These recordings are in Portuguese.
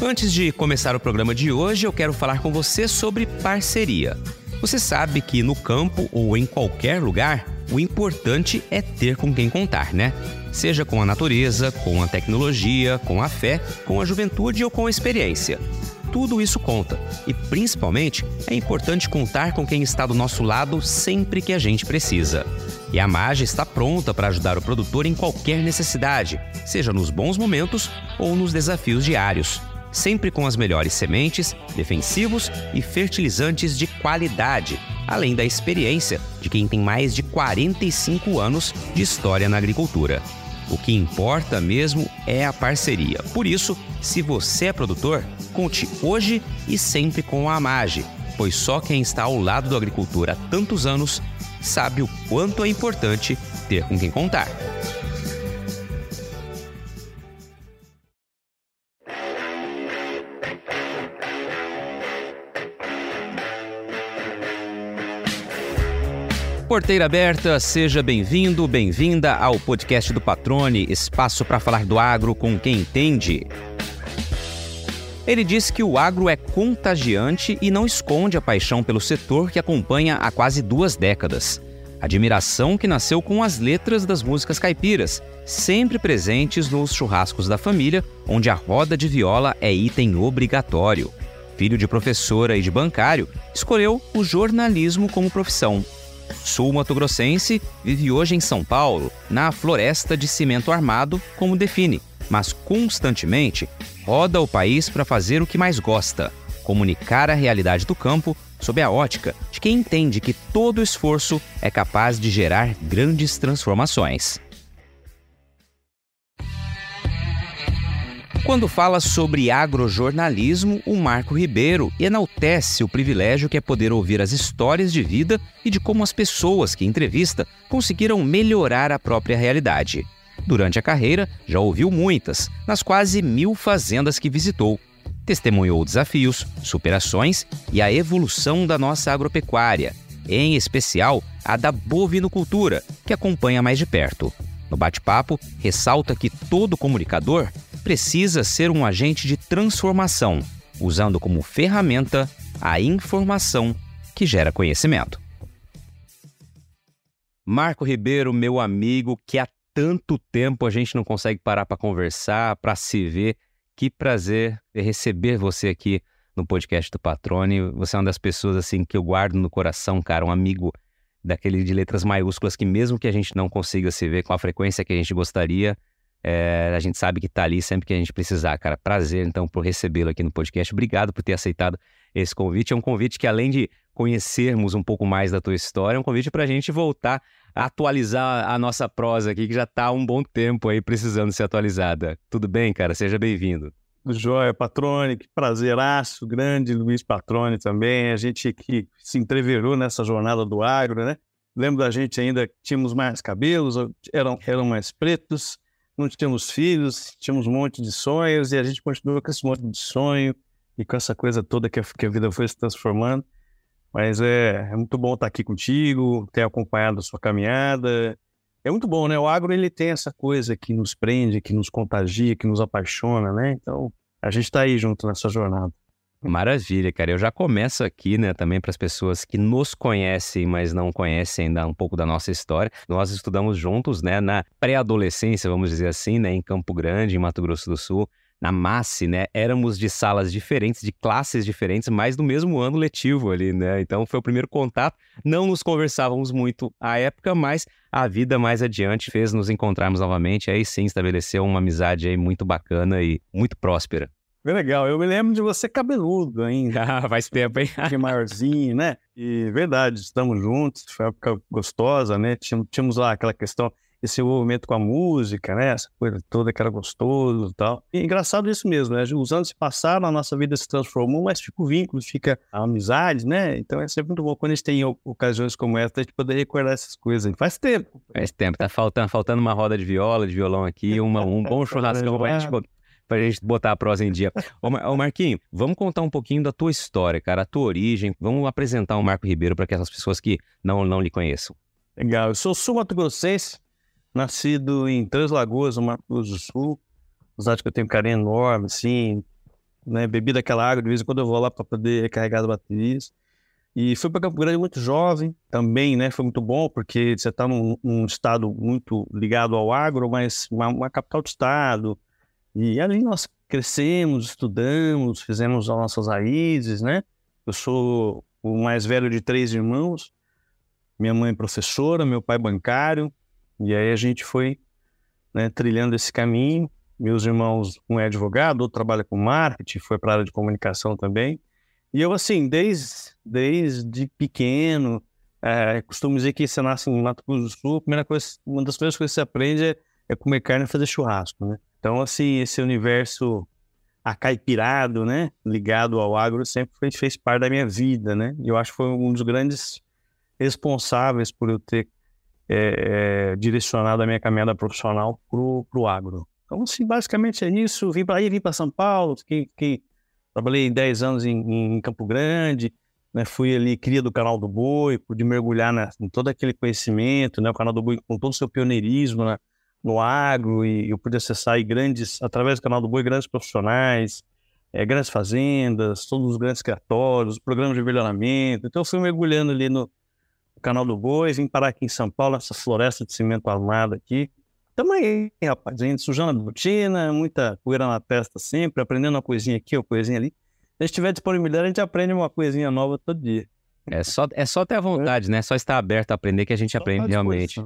Antes de começar o programa de hoje, eu quero falar com você sobre parceria. Você sabe que no campo ou em qualquer lugar, o importante é ter com quem contar, né? Seja com a natureza, com a tecnologia, com a fé, com a juventude ou com a experiência. Tudo isso conta. E principalmente é importante contar com quem está do nosso lado sempre que a gente precisa. E a Mage está pronta para ajudar o produtor em qualquer necessidade, seja nos bons momentos ou nos desafios diários sempre com as melhores sementes, defensivos e fertilizantes de qualidade, além da experiência de quem tem mais de 45 anos de história na agricultura. O que importa mesmo é a parceria. Por isso, se você é produtor, conte hoje e sempre com a Amage, pois só quem está ao lado do agricultor há tantos anos sabe o quanto é importante ter com quem contar. Porteira aberta, seja bem-vindo, bem-vinda ao podcast do Patrone, espaço para falar do agro com quem entende. Ele diz que o agro é contagiante e não esconde a paixão pelo setor que acompanha há quase duas décadas. Admiração que nasceu com as letras das músicas caipiras, sempre presentes nos churrascos da família, onde a roda de viola é item obrigatório. Filho de professora e de bancário, escolheu o jornalismo como profissão sul-mato-grossense, vive hoje em São Paulo, na floresta de cimento armado, como define, mas constantemente roda o país para fazer o que mais gosta: comunicar a realidade do campo sob a ótica de quem entende que todo esforço é capaz de gerar grandes transformações. Quando fala sobre agrojornalismo, o Marco Ribeiro enaltece o privilégio que é poder ouvir as histórias de vida e de como as pessoas que entrevista conseguiram melhorar a própria realidade. Durante a carreira, já ouviu muitas, nas quase mil fazendas que visitou. Testemunhou desafios, superações e a evolução da nossa agropecuária, em especial a da bovinocultura, que acompanha mais de perto. No bate-papo, ressalta que todo comunicador precisa ser um agente de transformação, usando como ferramenta a informação que gera conhecimento. Marco Ribeiro, meu amigo, que há tanto tempo a gente não consegue parar para conversar, para se ver. Que prazer receber você aqui no podcast do Patrone. Você é uma das pessoas assim que eu guardo no coração, cara, um amigo daquele de letras maiúsculas que mesmo que a gente não consiga se ver com a frequência que a gente gostaria, é, a gente sabe que está ali sempre que a gente precisar, cara. Prazer, então, por recebê-lo aqui no podcast. Obrigado por ter aceitado esse convite. É um convite que, além de conhecermos um pouco mais da tua história, é um convite para a gente voltar a atualizar a nossa prosa aqui, que já está há um bom tempo aí precisando ser atualizada. Tudo bem, cara? Seja bem-vindo. Joia, Patrone, que prazeraço grande, Luiz Patrone também. A gente que se entreverou nessa jornada do agro, né? Lembro da gente ainda, tínhamos mais cabelos, eram, eram mais pretos, não tínhamos filhos, tínhamos um monte de sonhos e a gente continuou com esse monte de sonho e com essa coisa toda que a, que a vida foi se transformando. Mas é, é, muito bom estar aqui contigo, ter acompanhado a sua caminhada. É muito bom, né? O agro ele tem essa coisa que nos prende, que nos contagia, que nos apaixona, né? Então a gente está aí junto nessa jornada. Maravilha, cara. Eu já começo aqui, né, também para as pessoas que nos conhecem, mas não conhecem ainda um pouco da nossa história. Nós estudamos juntos, né, na pré-adolescência, vamos dizer assim, né, em Campo Grande, em Mato Grosso do Sul. Na MASSE, né? Éramos de salas diferentes, de classes diferentes, mas no mesmo ano letivo ali, né? Então foi o primeiro contato. Não nos conversávamos muito à época, mas a vida mais adiante fez nos encontrarmos novamente. Aí sim estabeleceu uma amizade aí muito bacana e muito próspera. Bem legal. Eu me lembro de você cabeludo ainda. Ah, faz tempo, hein? Que maiorzinho, né? E verdade, estamos juntos. Foi uma época gostosa, né? Tínhamos lá aquela questão, esse envolvimento com a música, né? Essa coisa toda que era gostoso e tal. E engraçado isso mesmo, né? Os anos se passaram, a nossa vida se transformou, mas fica o vínculo, fica a amizade, né? Então é sempre muito bom quando a gente tem ocasiões como essa, a gente poder recordar essas coisas. Faz tempo. Faz tempo. Tá faltando, faltando uma roda de viola, de violão aqui, uma, um bom churrascão pra gente pra gente botar a prosa em dia. Ô, Mar ô Marquinho, vamos contar um pouquinho da tua história, cara, a tua origem. Vamos apresentar o Marco Ribeiro para aquelas pessoas que não, não lhe conheçam. Legal, eu sou sul-mato-grossense, nascido em Três Lagoas, no Mato Grosso do Sul. Apesar que eu tenho um carinho enorme, assim, né? Bebi daquela água, de vez em quando eu vou lá para poder recarregar as baterias. E fui para Campo Grande muito jovem também, né? Foi muito bom, porque você está num, num, estado muito ligado ao agro, mas uma, uma, capital de estado. E ali nós crescemos, estudamos, fizemos as nossas raízes, né? Eu sou o mais velho de três irmãos. Minha mãe professora, meu pai bancário. E aí a gente foi né, trilhando esse caminho. Meus irmãos, um é advogado, outro trabalha com marketing, foi para a área de comunicação também. E eu, assim, desde, desde pequeno, é, costumo dizer que você nasce em Mato Grosso do Sul, a primeira coisa, uma das primeiras coisas que você aprende é, é comer carne e fazer churrasco, né? Então, assim, esse universo acaipirado, né, ligado ao agro, sempre fez, fez parte da minha vida, né? E eu acho que foi um dos grandes responsáveis por eu ter é, é, direcionado a minha caminhada profissional para o agro. Então, assim, basicamente é isso. Vim para aí, vim para São Paulo, fiquei, fiquei Trabalhei 10 anos em, em Campo Grande, né, fui ali cria do Canal do Boi, pude mergulhar na, em todo aquele conhecimento, né, o Canal do Boi com todo o seu pioneirismo né, no agro, e eu pude acessar grandes, através do Canal do Boi, grandes profissionais, é, grandes fazendas, todos os grandes criatórios, programas de melhoramento. Então eu fui mergulhando ali no Canal do Boi, vim parar aqui em São Paulo, nessa floresta de cimento armado aqui, Tamo aí, rapaz, a gente sujando a botina, muita poeira na testa sempre, aprendendo uma coisinha aqui, uma coisinha ali. Se a gente tiver disponibilidade, a gente aprende uma coisinha nova todo dia. É só, é só ter a vontade, é. né? Só estar aberto a aprender que a gente só aprende realmente.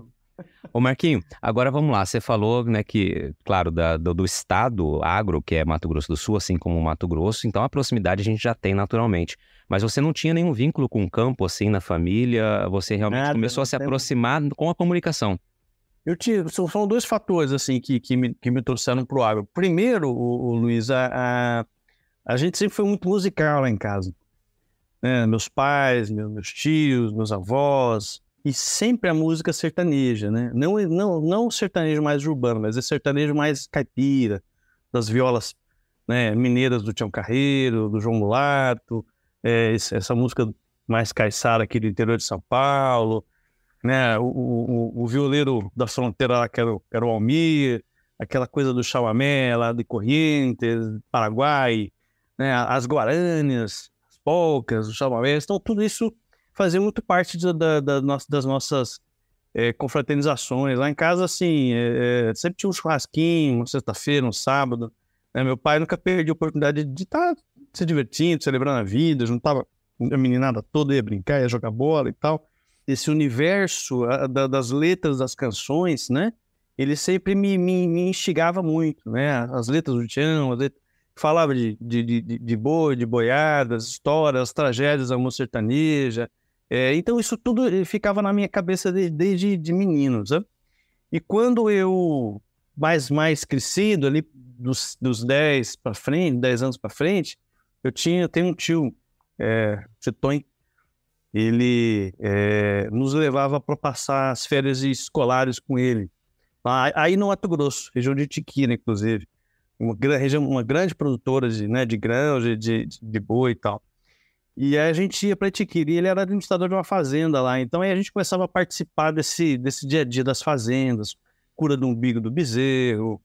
Ô Marquinho, agora vamos lá. Você falou, né, que, claro, da, do, do, estado agro, que é Mato Grosso do Sul, assim como Mato Grosso, então a proximidade a gente já tem naturalmente. Mas você não tinha nenhum vínculo com o campo, assim, na família? Você realmente Nada, começou a se aproximar com a comunicação? Eu tive, são dois fatores assim que, que, me, que me trouxeram para o agro. Primeiro, o, o Luiz, a, a, a, gente sempre foi muito musical lá em casa. Né? Meus pais, meus, meus tios, meus avós, e sempre a música sertaneja, né? Não, não, não o sertanejo mais urbano, mas é sertanejo mais caipira, das violas né, mineiras do Tião Carreiro, do João Mulato, é, essa música mais caiçara aqui do interior de São Paulo, né? O, o, o violeiro da fronteira lá, que era, o, era o Almir, aquela coisa do chamamé lá de Corrientes, Paraguai, né? As guaranias, as polcas, os chamamés. Então, tudo isso fazia muito parte da, da, da das nossas é, confraternizações. Lá em casa, assim, é, sempre tinha um churrasquinho, uma sexta-feira, um sábado. Né? Meu pai nunca perdeu a oportunidade de estar tá se divertindo, celebrando a vida, juntava a meninada toda, ia brincar, ia jogar bola e tal esse universo a, da, das letras das canções, né? Ele sempre me, me, me instigava muito, né? As letras do Tião, letras... falava de, de, de, de boi, de boiadas, histórias, as tragédias da música sertaneja. É, então isso tudo ficava na minha cabeça desde, desde de menino, sabe? E quando eu, mais, mais crescido, ali dos, dos 10 para frente, 10 anos para frente, eu tinha, eu tenho um tio, é, Tony, ele é, nos levava para passar as férias escolares com ele. Aí no Mato Grosso, região de Tiquina, inclusive. Uma, região, uma grande produtora de, né, de grãos, de, de, de boi e tal. E aí a gente ia para Tiquiri, ele era administrador de uma fazenda lá. Então aí a gente começava a participar desse, desse dia a dia das fazendas, cura do umbigo do bezerro,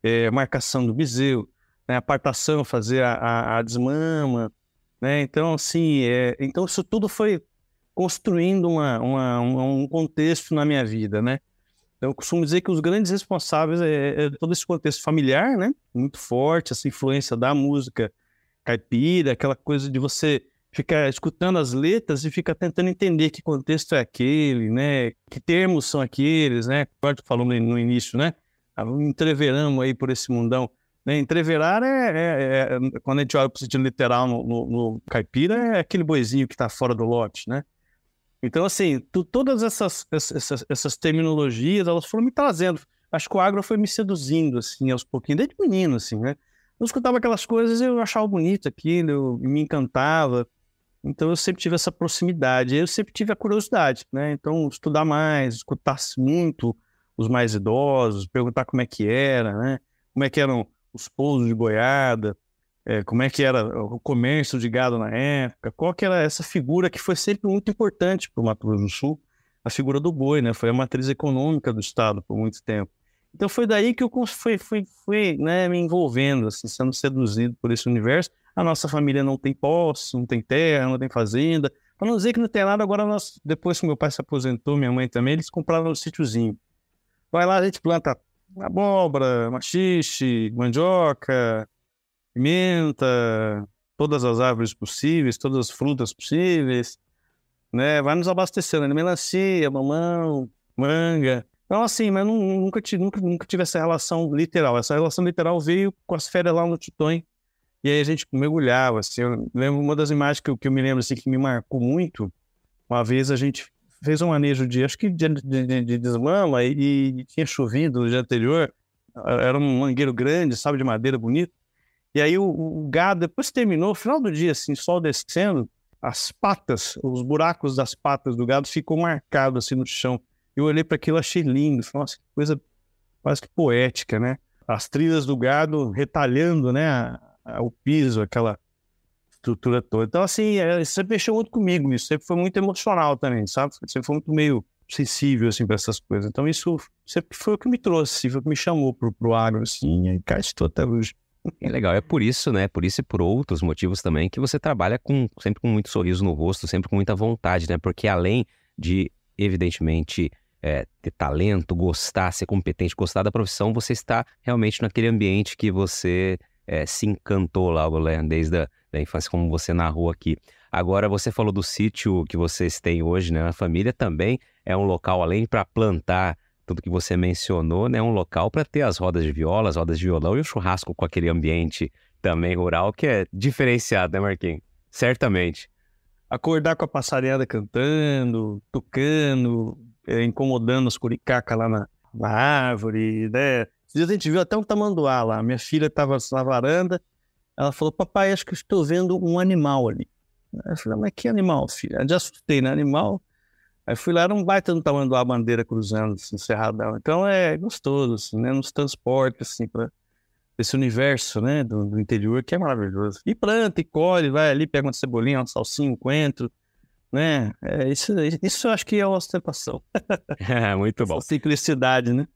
é, marcação do bezerro, né, apartação, fazer a, a, a desmama, né? Então, assim, é, então isso tudo foi construindo uma, uma, um contexto na minha vida, né? Eu costumo dizer que os grandes responsáveis é, é, todo esse contexto familiar, né? Muito forte, essa influência da música caipira, aquela coisa de você ficar escutando as letras e ficar tentando entender que contexto é aquele, né? Que termos são aqueles, né? Como falou no início, né? Ah, entreveramos aí por esse mundão. Né? Entreverar é, é, é, quando a gente olha para o sentido literal no, no, no, caipira, é aquele boizinho que está fora do lote, né? Então, assim, tu, todas essas, essas, essas terminologias, elas foram me trazendo. Acho que o agro foi me seduzindo, assim, aos pouquinhos, desde menino, assim, né? Eu escutava aquelas coisas eu achava bonito aquilo, eu, me encantava. Então, eu sempre tive essa proximidade. Eu sempre tive a curiosidade, né? Então, estudar mais, escutar muito os mais idosos, perguntar como é que era, né? Como é que eram os pousos de boiada, é, como é que era o comércio de gado na época, qual que era essa figura que foi sempre muito importante para o Mato Grosso do Sul, a figura do boi, né? Foi a matriz econômica do Estado por muito tempo. Então foi daí que eu fui, fui, fui né, me envolvendo, assim, sendo seduzido por esse universo. A nossa família não tem posse, não tem terra, não tem fazenda. Para não dizer que não tem nada, agora nós, depois que meu pai se aposentou, minha mãe também, eles compraram um sítiozinho. Vai lá, a gente planta abóbora, machixe, mandioca, pimenta, todas as árvores possíveis, todas as frutas possíveis, né? Vai nos abastecendo, né? melancia, mamão, manga. Então, assim, mas nunca, tive, nunca, nunca tive essa relação literal. Essa relação literal veio com as férias lá no Titonho. E aí a gente mergulhava, assim. Eu lembro uma das imagens que eu, que eu me lembro, assim, que me marcou muito. Uma vez a gente fez um manejo de, acho que de, de, de desmama e, e, tinha chovido no dia anterior. Era um mangueiro grande, sabe, de madeira bonito. E aí o, o gado, depois terminou, no final do dia, assim, sol descendo, as patas, os buracos das patas do gado ficam marcados assim no chão. Eu olhei para aquilo, achei lindo. Falei, nossa, que coisa quase que poética, né? As trilhas do gado retalhando, né, o piso, aquela estrutura toda. Então, assim, é, sempre mexeu muito comigo isso. Sempre foi muito emocional também, sabe? Sempre foi muito meio sensível, assim, para essas coisas. Então, isso sempre foi o que me trouxe, foi o que me chamou pro, pro agro, assim, e cá estou até hoje. É legal, é por isso, né? Por isso e por outros motivos também que você trabalha com sempre com muito sorriso no rosto, sempre com muita vontade, né? Porque além de, evidentemente, é, ter talento, gostar, ser competente, gostar da profissão, você está realmente naquele ambiente que você é, se encantou lá, né? desde a da infância, como você narrou aqui. Agora, você falou do sítio que vocês têm hoje, né? A família também é um local, além para plantar tudo que você mencionou, né, um local para ter as rodas de viola, as rodas de violão e o churrasco com aquele ambiente também rural que é diferenciado, né, Marquinhos? Certamente. Acordar com a passarela cantando, tocando, é, incomodando as curicacas lá na, na árvore, né? Dias a gente viu até um tamanduá lá. Minha filha estava na varanda, ela falou, papai, acho que estou vendo um animal ali. Eu falei, mas que animal, filha? Eu já assustei, né? Animal Aí fui lá, era um baita no tamanho da bandeira cruzando, assim, cerradão. Então é gostoso, assim, né? Nos transporte, assim, para esse universo, né, do, do, interior, que é maravilhoso. E planta, e colhe, vai ali, pega uma cebolinha, uma salsinha, um coentro, né? É, isso, isso eu acho que é a ostentação. é, muito bom. Essa simplicidade, né?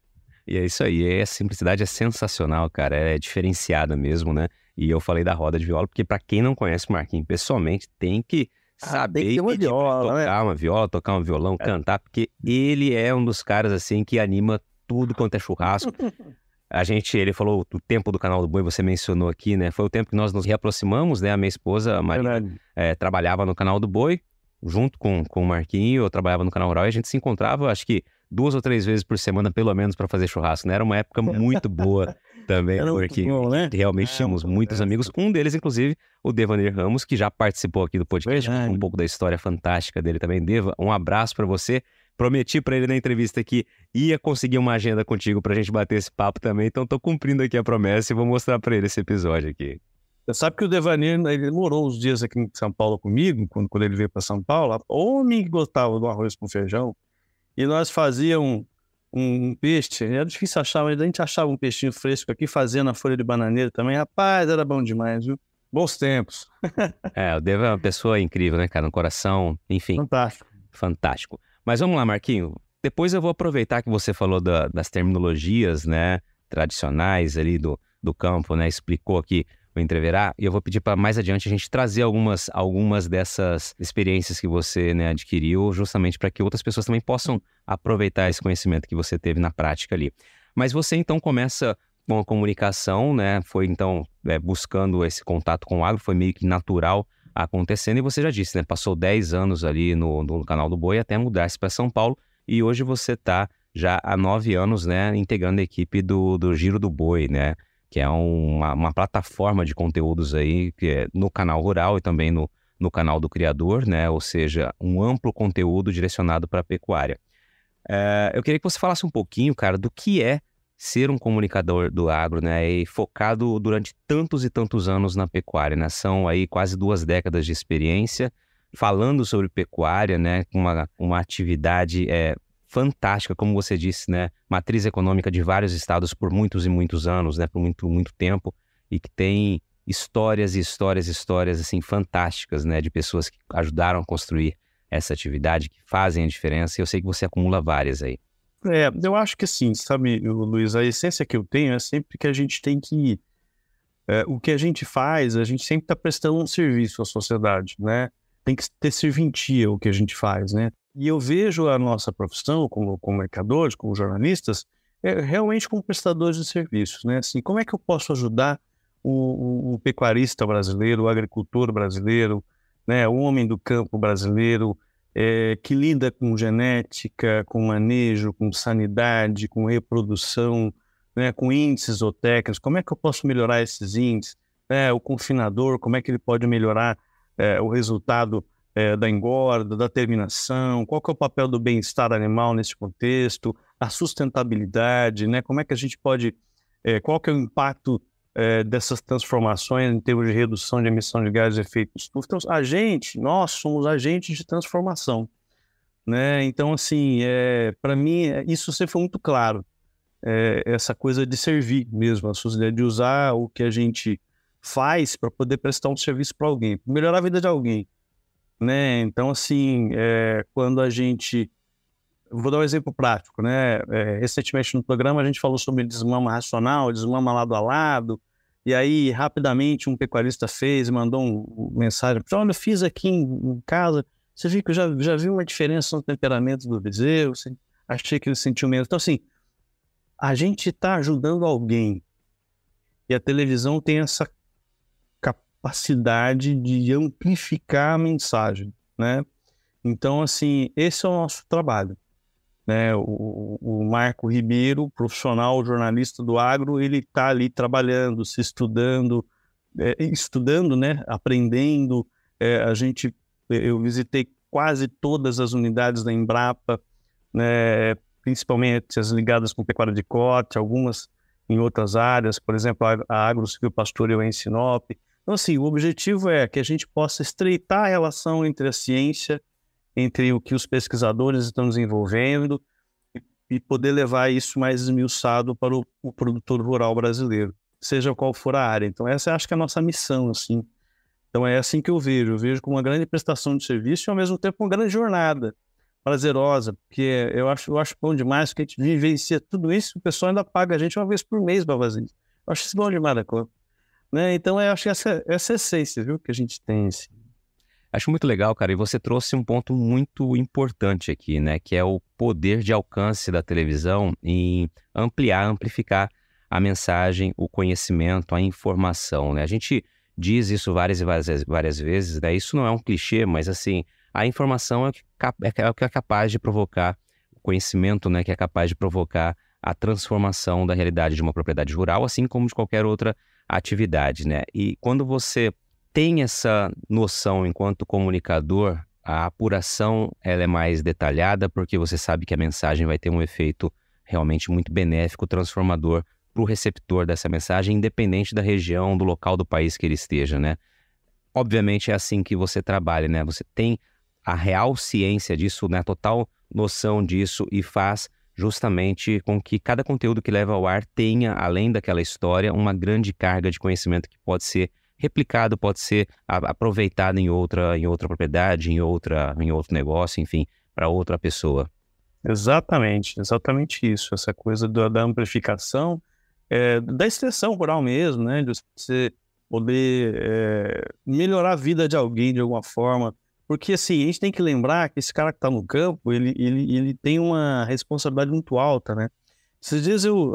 E é isso aí, a simplicidade é sensacional, cara, é diferenciada mesmo, né? E eu falei da roda de viola, porque para quem não conhece o Marquinhos pessoalmente, tem que saber ah, tem uma viola, né? tocar né? uma viola, tocar um violão, é. cantar, porque ele é um dos caras assim que anima tudo quanto é churrasco. A gente, ele falou o tempo do canal do Boi, você mencionou aqui, né? Foi o tempo que nós nos reaproximamos, né? A minha esposa, a Maria, é, trabalhava no canal do Boi, junto com, com o Marquinho, eu trabalhava no canal Rural e a gente se encontrava, acho que duas ou três vezes por semana, pelo menos, para fazer churrasco, né? Era uma época muito boa também, Era porque bom, né? realmente é, tínhamos muitos é. amigos. Um deles, inclusive, o Devanir Ramos, que já participou aqui do podcast, um pouco da história fantástica dele também. Deva, um abraço para você. Prometi para ele na entrevista que ia conseguir uma agenda contigo pra gente bater esse papo também, então tô cumprindo aqui a promessa e vou mostrar para ele esse episódio aqui. Você sabe que o Devanir, ele morou uns dias aqui em São Paulo comigo, quando, quando ele veio para São Paulo. Homem que gostava do arroz com feijão. E nós fazíamos um, um peixe, era difícil achar, mas a gente achava um peixinho fresco aqui, fazendo a folha de bananeira também. Rapaz, era bom demais, viu? Bons tempos. é, o Devo é uma pessoa incrível, né, cara? Um coração, enfim. Fantástico. Fantástico. Mas vamos lá, Marquinho. Depois eu vou aproveitar que você falou da, das terminologias, né, tradicionais ali do, do campo, né? Explicou aqui o Entreverá, e eu vou pedir para mais adiante a gente trazer algumas, algumas dessas experiências que você né, adquiriu, justamente para que outras pessoas também possam aproveitar esse conhecimento que você teve na prática ali. Mas você então começa com a comunicação, né? Foi então é, buscando esse contato com o agro, foi meio que natural acontecendo, e você já disse, né? Passou 10 anos ali no, no canal do Boi até mudar-se para São Paulo, e hoje você está já há nove anos, né, integrando a equipe do, do Giro do Boi, né? Que é uma, uma, plataforma de conteúdos aí que é no canal rural e também no, no canal do criador, né? Ou seja, um amplo conteúdo direcionado para a pecuária. É, eu queria que você falasse um pouquinho, cara, do que é ser um comunicador do agro, né? E focado durante tantos e tantos anos na pecuária, né? São aí quase duas décadas de experiência falando sobre pecuária, né? Uma, uma atividade é, fantástica, como você disse, né? Matriz econômica de vários estados por muitos e muitos anos, né? Por muito, muito tempo e que tem histórias e histórias e histórias assim fantásticas, né? De pessoas que ajudaram a construir essa atividade, que fazem a diferença. E eu sei que você acumula várias aí. É, eu acho que sim, sabe, Luiz, a essência que eu tenho é sempre que a gente tem que. É, o que a gente faz, a gente sempre está prestando um serviço à sociedade, né? Tem que ter serventia o que a gente faz, né? E eu vejo a nossa profissão como, mercadores, como jornalistas, é, realmente como prestadores de serviços, né? Assim, como é que eu posso ajudar o, o, o pecuarista brasileiro, o agricultor brasileiro, né? O homem do campo brasileiro, é, que lida com genética, com manejo, com sanidade, com reprodução, né, com índices ou técnicos, como é que eu posso melhorar esses índices? É, o confinador, como é que ele pode melhorar é, o resultado é, da engorda, da terminação? Qual é o papel do bem-estar animal nesse contexto? A sustentabilidade, né? Como é que a gente pode... É, qual que é o impacto é, dessas transformações em termos de redução de emissão de gases de efeito estufa. Então, a gente, nós somos agentes de transformação. Né? Então, assim, é, para mim, é, isso sempre foi muito claro. É, essa coisa de servir mesmo, a sociedade, de usar o que a gente faz para poder prestar um serviço para alguém, melhorar a vida de alguém. Né? Então, assim, é, quando a gente Vou dar um exemplo prático, né? É, recentemente no programa a gente falou sobre desmama racional, desmama lado a lado, e aí rapidamente um pecuarista fez mandou um, mensagem: Olha, eu fiz aqui em, em, casa, você viu que eu já, já viu uma diferença no temperamento do bezerro, achei que ele sentiu menos. Então, assim, a gente está ajudando alguém e a televisão tem essa capacidade de amplificar a mensagem, né? Então, assim, esse é o nosso trabalho. Né? O, o Marco Ribeiro, profissional jornalista do agro, ele está ali trabalhando, se estudando, é, estudando, né? aprendendo. É, a gente, eu visitei quase todas as unidades da Embrapa, né? principalmente as ligadas com pecuária de corte, algumas em outras áreas, por exemplo, a Agro Civil Pastoreio em Sinop. Então, assim, o objetivo é que a gente possa estreitar a relação entre a ciência entre o que os pesquisadores estão desenvolvendo e, poder levar isso mais esmiuçado para o, o, produtor rural brasileiro, seja qual for a área. Então, essa acho que é a nossa missão, assim. Então, é assim que eu vejo. Eu vejo como uma grande prestação de serviço e, ao mesmo tempo, uma grande jornada prazerosa, porque eu acho, eu acho bom demais que a gente vivencia tudo isso, o pessoal ainda paga a gente uma vez por mês isso. Eu acho isso bom demais da conta. Né? Então, eu acho que essa, essa é essência viu, que a gente tem. Assim. Acho muito legal, cara, e você trouxe um ponto muito importante aqui, né? Que é o poder de alcance da televisão em ampliar, amplificar a mensagem, o conhecimento, a informação, né? A gente diz isso várias e várias, várias vezes, né? Isso não é um clichê, mas assim, a informação é, é, é o que é capaz de provocar o conhecimento, né? Que é capaz de provocar a transformação da realidade de uma propriedade rural, assim como de qualquer outra atividade, né? E quando você tem essa noção enquanto comunicador, a apuração ela é mais detalhada porque você sabe que a mensagem vai ter um efeito realmente muito benéfico, transformador para o receptor dessa mensagem, independente da região, do local do país que ele esteja, né? Obviamente é assim que você trabalha, né? Você tem a real ciência disso, né? A total noção disso e faz justamente com que cada conteúdo que leva ao ar tenha, além daquela história, uma grande carga de conhecimento que pode ser replicado, pode ser aproveitado em outra, em outra propriedade, em, outra, em outro negócio, enfim, para outra pessoa. Exatamente, exatamente isso. Essa coisa da, da amplificação, é, da extensão rural mesmo, né? De você poder é, melhorar a vida de alguém de alguma forma. Porque, assim, a gente tem que lembrar que esse cara que está no campo, ele, ele, ele tem uma responsabilidade muito alta, né? Esses dias eu,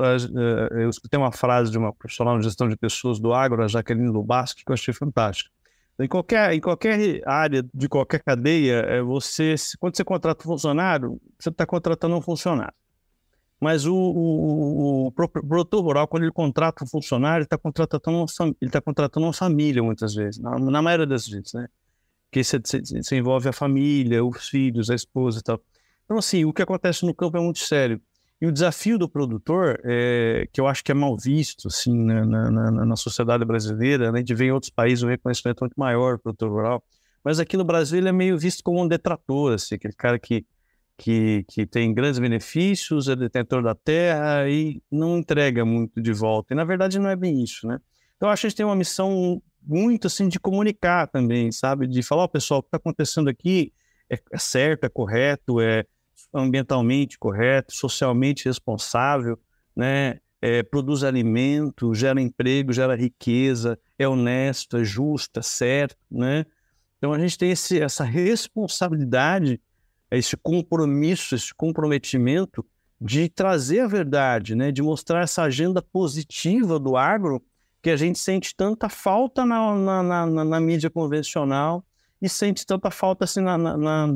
eu escutei uma frase de uma profissional de gestão de pessoas do agro, a Jaqueline Lubasco, que eu achei fantástica. Em qualquer, em qualquer área, de qualquer cadeia, é você, quando você contrata um funcionário, você está contratando um funcionário. Mas o, o, o, produtor rural, quando ele contrata um funcionário, ele está contratando, uma, tá contratando uma família, muitas vezes, na, na maioria das vezes, né? Porque você, você envolve a família, os filhos, a esposa e tal. Então, assim, o que acontece no campo é muito sério. E o desafio do produtor, é, que eu acho que é mal visto assim, né, na, na, na, sociedade brasileira, né, gente vê em outros países um reconhecimento muito maior do produtor rural, mas aqui no Brasil ele é meio visto como um detrator, assim, aquele cara que, que, que tem grandes benefícios, é detentor da terra e não entrega muito de volta. E na verdade não é bem isso, né? Então acho que a gente tem uma missão muito assim de comunicar também, sabe? De falar, ó, oh, pessoal, o que está acontecendo aqui é, é certo, é correto, é ambientalmente correto, socialmente responsável, né? É, produz alimento, gera emprego, gera riqueza, é honesto, é justo, é certo, né? Então a gente tem esse, essa responsabilidade, esse compromisso, esse comprometimento de trazer a verdade, né? De mostrar essa agenda positiva do agro que a gente sente tanta falta na, na, na, na mídia convencional e sente tanta falta assim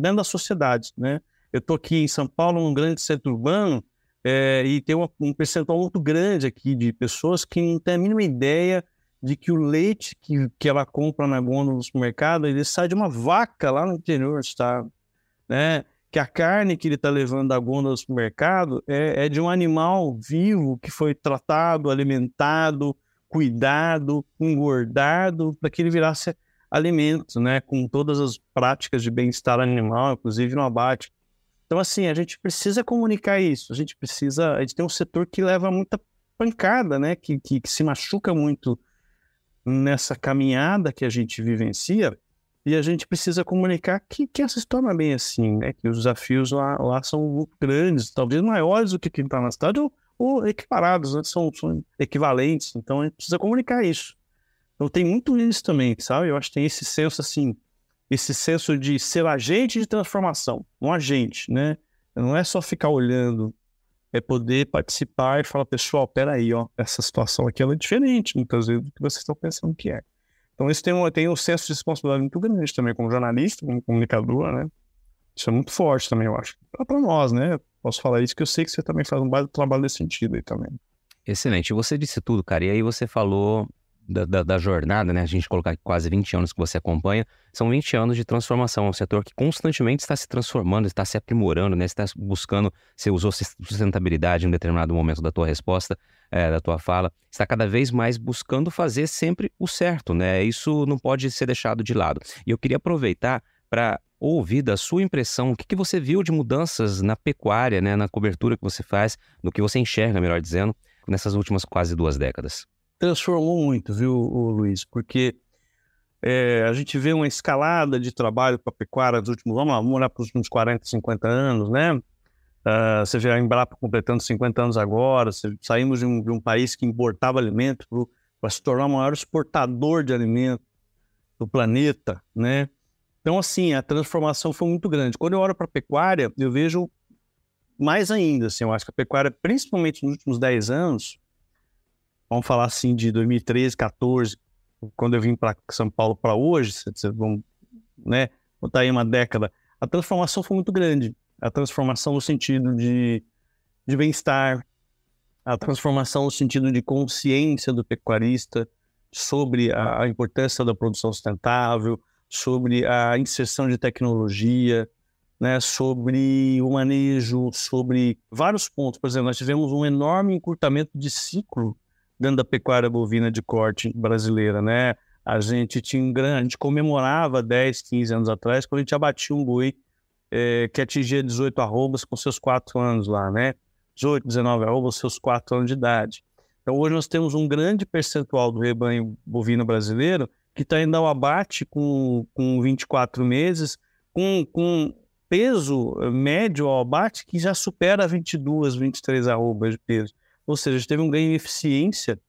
dentro da sociedade, né? Eu estou aqui em São Paulo, num grande centro urbano, é, e tem uma, um percentual muito grande aqui de pessoas que não têm a mínima ideia de que o leite que, que ela compra na gôndola do supermercado, ele sai de uma vaca lá no interior do estado, né? Que a carne que ele está levando da gôndola do supermercado é, é de um animal vivo que foi tratado, alimentado, cuidado, engordado, para que ele virasse alimento, né? Com todas as práticas de bem-estar animal, inclusive no abate. Então, assim, a gente precisa comunicar isso. A gente precisa. A gente tem um setor que leva muita pancada, né? Que, que, que se machuca muito nessa caminhada que a gente vivencia. E a gente precisa comunicar que, que essa história é bem assim, né? Que os desafios lá, lá são grandes, talvez maiores do que quem está na cidade, ou ou equiparados, né? são, são equivalentes. Então a gente precisa comunicar isso. Então tem muito isso também, sabe? Eu acho que tem esse senso assim, esse senso de ser agente de transformação, um agente, né? Não é só ficar olhando, é poder participar e falar, pessoal, peraí, ó, essa situação aqui ela é diferente muitas vezes do que vocês estão pensando que é. Então isso tem um, tem um senso de responsabilidade muito grande também como jornalista, como comunicador, né? Isso é muito forte também, eu acho. Para nós, né? Posso falar isso que eu sei que você também faz um trabalho nesse sentido aí também. Excelente. Você disse tudo, cara. E aí você falou da, da, da, jornada, né? A gente colocar quase 20 anos que você acompanha, são 20 anos de transformação. É um setor que constantemente está se transformando, está se aprimorando, né? Está buscando, você usou sustentabilidade em um determinado momento da tua resposta, é, da tua fala, está cada vez mais buscando fazer sempre o certo, né? Isso não pode ser deixado de lado. E eu queria aproveitar para ouvir da sua impressão, o que, que você viu de mudanças na pecuária, né, na cobertura que você faz, no que você enxerga, melhor dizendo, nessas últimas quase duas décadas? Transformou muito, viu, Luiz? Porque é, a gente vê uma escalada de trabalho para a pecuária dos últimos, vamos lá, vamos olhar para os últimos 40, 50 anos, né? Uh, você vê a Embrapa completando 50 anos agora, saímos de um, de um país que importava alimento para se tornar o maior exportador de alimento do planeta, né? Então, assim, a transformação foi muito grande. Quando eu olho para a pecuária, eu vejo mais ainda, assim, eu acho que a pecuária, principalmente nos últimos 10 anos, vamos falar assim de 2013, 14, quando eu vim para São Paulo para hoje, vamos, né, botar aí uma década, a transformação foi muito grande. A transformação no sentido de, de bem-estar, a transformação no sentido de consciência do pecuarista sobre a, a importância da produção sustentável, sobre a inserção de tecnologia, né, sobre o manejo, sobre vários pontos. Por exemplo, nós tivemos um enorme encurtamento de ciclo dentro da pecuária bovina de corte brasileira, né? A gente tinha um grande, a gente comemorava 10, 15 anos atrás, quando a gente abatia um boi é, que atingia 18 arrobas com seus 4 anos lá, né? 18, 19 arrobas, seus 4 anos de idade. Então hoje nós temos um grande percentual do rebanho bovino brasileiro que está indo ao abate com, com 24 meses, com, com peso médio ao abate que já supera 22, 23 arrobas de peso. Ou seja, teve um ganho em eficiência,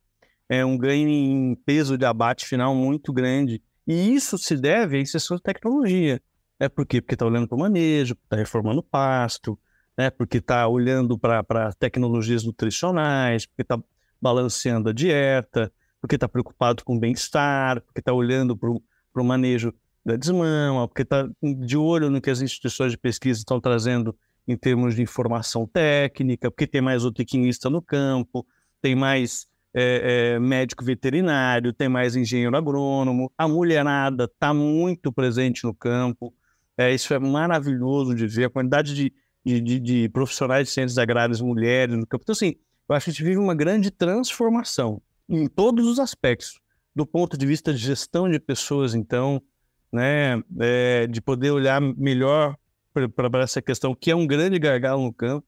é, um ganho em peso de abate final muito grande. E isso se deve à inserção de tecnologia. É por quê? Porque está olhando para o manejo, está reformando o pasto, né? porque está olhando para tecnologias nutricionais, porque está balanceando a dieta, porque está preocupado com o bem-estar, porque está olhando para o manejo da desmama, porque está de olho no que as instituições de pesquisa estão trazendo em termos de informação técnica, porque tem mais zootecnista no campo, tem mais é, é, médico veterinário, tem mais engenheiro agrônomo, a mulherada está muito presente no campo, é, isso é maravilhoso de ver, a quantidade de, de, de, profissionais de ciências agrárias, mulheres no campo. Então, assim, eu acho que a gente vive uma grande transformação em todos os aspectos, do ponto de vista de gestão de pessoas, então, né, é, de poder olhar melhor para essa questão, que é um grande gargalo no campo.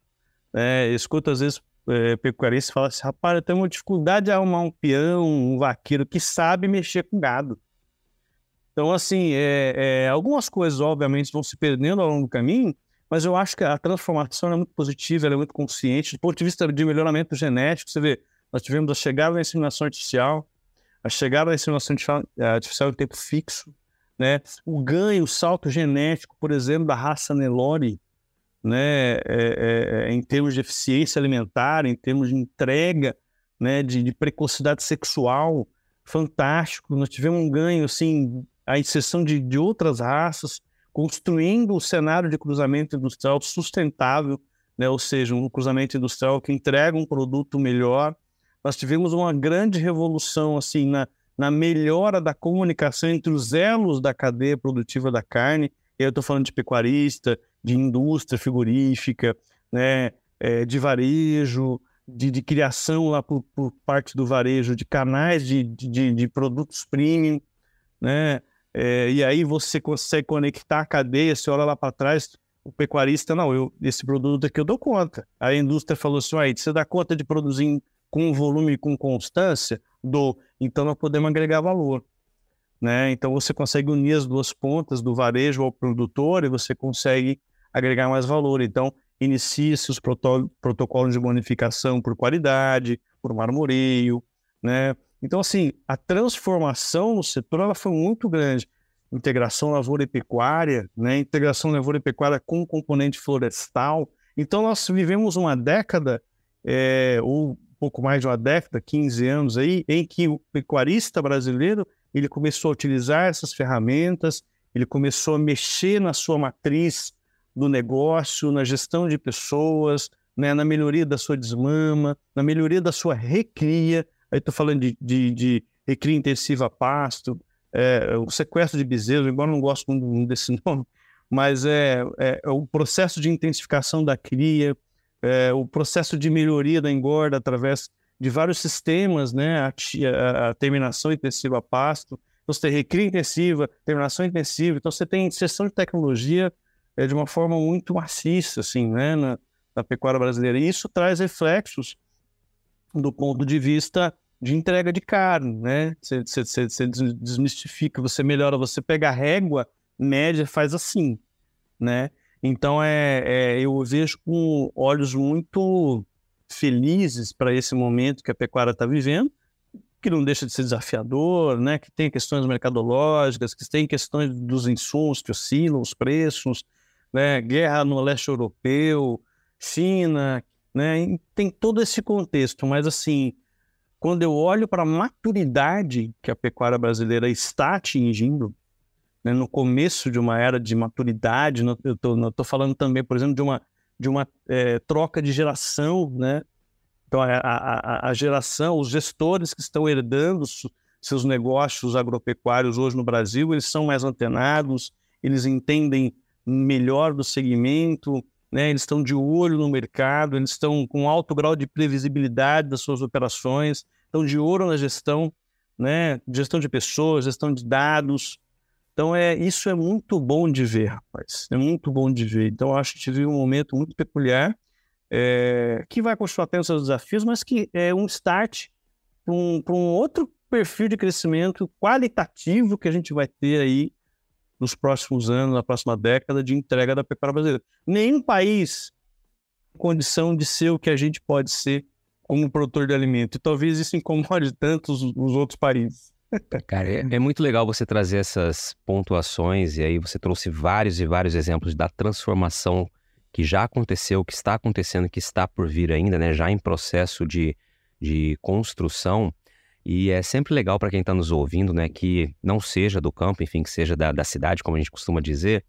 Né, escuto às vezes é, pecuaristas falar assim, rapaz, eu tenho uma dificuldade de arrumar um peão, um vaqueiro que sabe mexer com gado. Então, assim, é, é, algumas coisas, obviamente, vão se perdendo ao longo do caminho, mas eu acho que a transformação é muito positiva, ela é muito consciente. Do ponto de vista de melhoramento genético, você vê, nós tivemos a chegada da inseminação artificial, a chegada da inseminação artificial em tempo fixo, né? o ganho, o salto genético, por exemplo, da raça Nelore, né? É, é, é, em termos de eficiência alimentar, em termos de entrega, né? de, de precocidade sexual, fantástico. Nós tivemos um ganho, assim, a exceção de, de outras raças, construindo o um cenário de cruzamento industrial sustentável, né? ou seja, um cruzamento industrial que entrega um produto melhor. Nós tivemos uma grande revolução assim na, na melhora da comunicação entre os elos da cadeia produtiva da carne. Eu estou falando de pecuarista, de indústria frigorífica, né? É, de varejo, de, de, criação lá por, por, parte do varejo, de canais de, de, de produtos premium, né? É, e aí você consegue conectar a cadeia, você olha lá para trás, o pecuarista, não, eu, esse produto aqui eu dou conta. Aí a indústria falou assim, aí, você dá conta de produzir com volume e com constância? Dou. Então nós podemos agregar valor. Né? Então você consegue unir as duas pontas do varejo ao produtor e você consegue agregar mais valor. Então inicia-se os protocolos de bonificação por qualidade, por marmoreio, né? Então, assim, a transformação no setor ela foi muito grande. Integração lavoura e pecuária, né? integração lavoura e pecuária com componente florestal. Então, nós vivemos uma década, é, ou pouco mais de uma década, 15 anos aí, em que o pecuarista brasileiro ele começou a utilizar essas ferramentas, ele começou a mexer na sua matriz do negócio, na gestão de pessoas, né, na melhoria da sua desmama, na melhoria da sua recria, Aí estou falando de, de, de, recria intensiva a pasto, é, o sequestro de bezerros, embora não gosto desse nome, mas é, é, é, o processo de intensificação da cria, é, o processo de melhoria da engorda através de vários sistemas, né? A, a, a terminação intensiva a pasto, então, você tem recria intensiva, terminação intensiva, então você tem inserção de tecnologia é, de uma forma muito maciça, assim, né, na, na pecuária brasileira. E isso traz reflexos do ponto de vista de entrega de carne, né? Você, você, você, desmistifica, você melhora, você pega a régua média, faz assim, né? Então é, é eu vejo com olhos muito felizes para esse momento que a pecuária está vivendo, que não deixa de ser desafiador, né? Que tem questões mercadológicas, que tem questões dos insumos que oscilam, os preços, né? Guerra no leste europeu, China, né? Tem todo esse contexto, mas assim quando eu olho para a maturidade que a pecuária brasileira está atingindo, né, no começo de uma era de maturidade, no, eu estou falando também, por exemplo, de uma, de uma é, troca de geração, né? Então, a, a, a, geração, os gestores que estão herdando seus negócios agropecuários hoje no Brasil, eles são mais antenados, eles entendem melhor do segmento, né? eles estão de olho no mercado, eles estão com alto grau de previsibilidade das suas operações, estão de olho na gestão, né? gestão de pessoas, gestão de dados. Então, é, isso é muito bom de ver, rapaz. É muito bom de ver. Então, acho que tive um momento muito peculiar, é, que vai continuar tendo seus desafios, mas que é um start para um, um outro perfil de crescimento qualitativo que a gente vai ter aí nos próximos anos, na próxima década, de entrega da pecuária brasileira. Nenhum país tem condição de ser o que a gente pode ser como produtor de alimento. E talvez isso incomode tanto os, os outros países. Cara, é, é, muito legal você trazer essas pontuações, e aí você trouxe vários e vários exemplos da transformação que já aconteceu, que está acontecendo, que está por vir ainda, né? Já em processo de, de construção. E é sempre legal para quem está nos ouvindo, né, que não seja do campo, enfim, que seja da, da cidade, como a gente costuma dizer,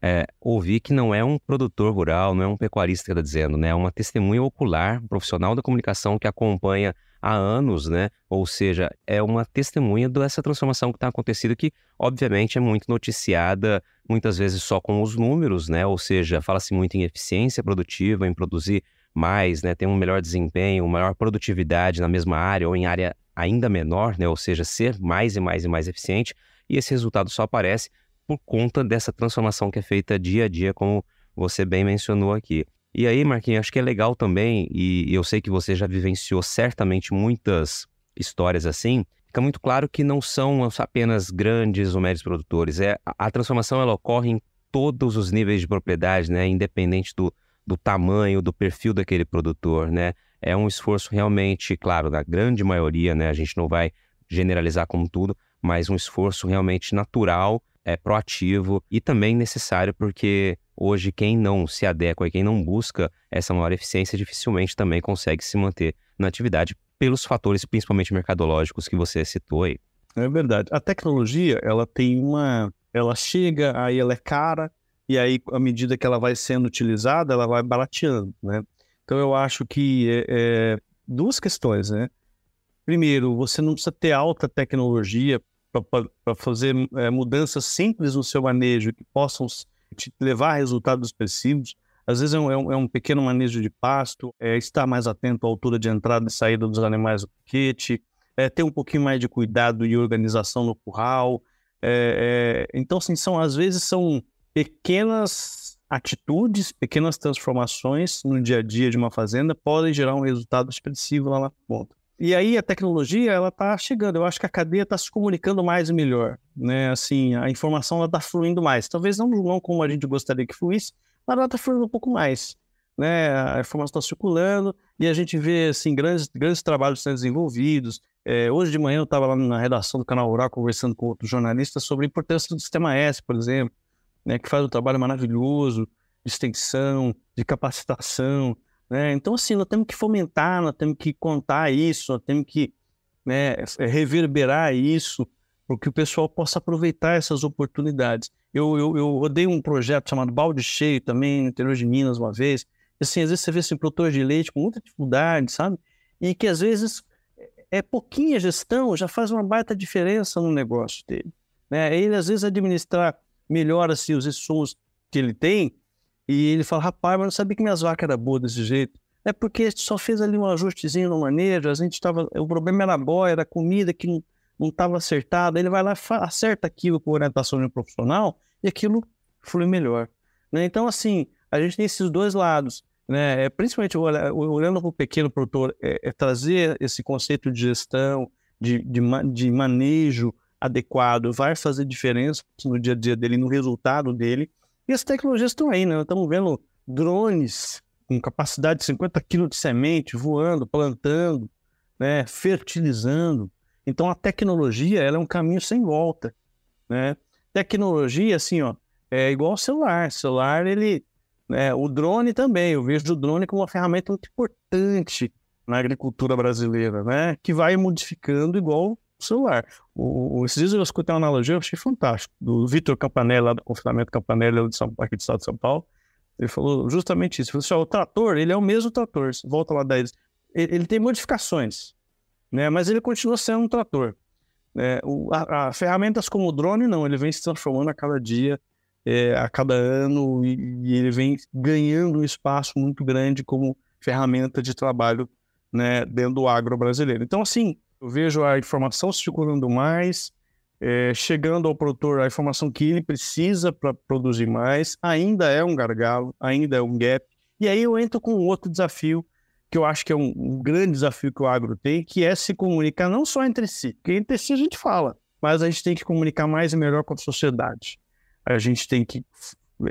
é, ouvir que não é um produtor rural, não é um pecuarista que está dizendo, né, é uma testemunha ocular, um profissional da comunicação que acompanha há anos, né, ou seja, é uma testemunha dessa transformação que está acontecendo, que obviamente é muito noticiada, muitas vezes só com os números, né, ou seja, fala-se muito em eficiência produtiva, em produzir mais, né, ter um melhor desempenho, maior produtividade na mesma área ou em área ainda menor, né? ou seja, ser mais e mais e mais eficiente, e esse resultado só aparece por conta dessa transformação que é feita dia a dia, como você bem mencionou aqui. E aí, Marquinhos, acho que é legal também, e eu sei que você já vivenciou certamente muitas histórias assim, fica muito claro que não são apenas grandes ou médios produtores, é, a transformação ela ocorre em todos os níveis de propriedade, né? Independente do, do tamanho, do perfil daquele produtor, né? É um esforço realmente, claro, na grande maioria, né? A gente não vai generalizar como tudo, mas um esforço realmente natural, é, proativo e também necessário, porque hoje quem não se adequa e quem não busca essa maior eficiência dificilmente também consegue se manter na atividade pelos fatores, principalmente mercadológicos, que você citou aí. É verdade. A tecnologia, ela tem uma. Ela chega, aí ela é cara, e aí, à medida que ela vai sendo utilizada, ela vai barateando, né? Então, eu acho que é, é duas questões, né? Primeiro, você não precisa ter alta tecnologia para fazer é, mudanças simples no seu manejo que possam te levar a resultados expressivos. Às vezes é um, é um, é pequeno manejo de pasto, é estar mais atento à altura de entrada e saída dos animais do piquete, é ter um pouquinho mais de cuidado e organização no curral. É, é, então, assim, são, às vezes são pequenas atitudes, pequenas transformações no dia a dia de uma fazenda podem gerar um resultado expressivo lá na ponta. E aí a tecnologia ela está chegando. Eu acho que a cadeia está se comunicando mais e melhor, né? Assim, a informação ela está fluindo mais. Talvez não, não como a gente gostaria que fluísse, mas ela está fluindo um pouco mais, né? A informação está circulando e a gente vê assim grandes grandes trabalhos sendo desenvolvidos. É, hoje de manhã eu estava lá na redação do canal Rural conversando com outros jornalistas sobre a importância do sistema S, por exemplo, né? Que faz um trabalho maravilhoso de extensão, de capacitação. Né? Então, assim, nós temos que fomentar, nós temos que contar isso, nós temos que né, é, reverberar isso, para que o pessoal possa aproveitar essas oportunidades. Eu, eu, eu odeio um projeto chamado Balde Cheio também, no interior de Minas, uma vez. Assim, às vezes você vê assim, produtor de leite com muita dificuldade, sabe? E que às vezes é pouquinha gestão, já faz uma baita diferença no negócio dele. Né? Ele, às vezes, administrar melhor assim, os insumos que ele tem, e ele fala, rapaz, mas não sabia que minhas vacas eram boas desse jeito. É porque a gente só fez ali um ajustezinho no manejo, a gente tava, o problema era a boia, era a comida que não estava acertada. Ele vai lá acerta aquilo com orientação de um profissional e aquilo flui melhor. Né? Então, assim, a gente tem esses dois lados. Né? É, principalmente olhando para o pequeno produtor, é, é, trazer esse conceito de gestão, de, de, de manejo adequado, vai fazer diferença no dia a dia dele, no resultado dele. E as tecnologias estão aí, né? Estamos vendo drones com capacidade de 50 quilos de semente voando, plantando, né? fertilizando. Então a tecnologia ela é um caminho sem volta, né? Tecnologia, assim, ó, é igual ao celular. O celular, ele, né? O drone também. Eu vejo o drone como uma ferramenta muito importante na agricultura brasileira, né? Que vai modificando igual celular. O, esses dias eu escutei uma analogia, eu achei fantástico, do Vitor Campanelli, lá do confinamento Campanelli, de São, aqui do estado de São Paulo. Ele falou justamente isso. Ele falou assim, o trator, ele é o mesmo trator. Volta lá 10. Ele, ele tem modificações, né? mas ele continua sendo um trator. É, o, a, a, ferramentas como o drone, não, ele vem se transformando a cada dia, é, a cada ano, e, e, ele vem ganhando um espaço muito grande como ferramenta de trabalho né, dentro do agro brasileiro. Então, assim, eu vejo a informação circulando mais, é, chegando ao produtor a informação que ele precisa para produzir mais, ainda é um gargalo, ainda é um gap. E aí eu entro com outro desafio, que eu acho que é um, um grande desafio que o agro tem, que é se comunicar não só entre si, porque entre si a gente fala, mas a gente tem que comunicar mais e melhor com a sociedade. A gente tem que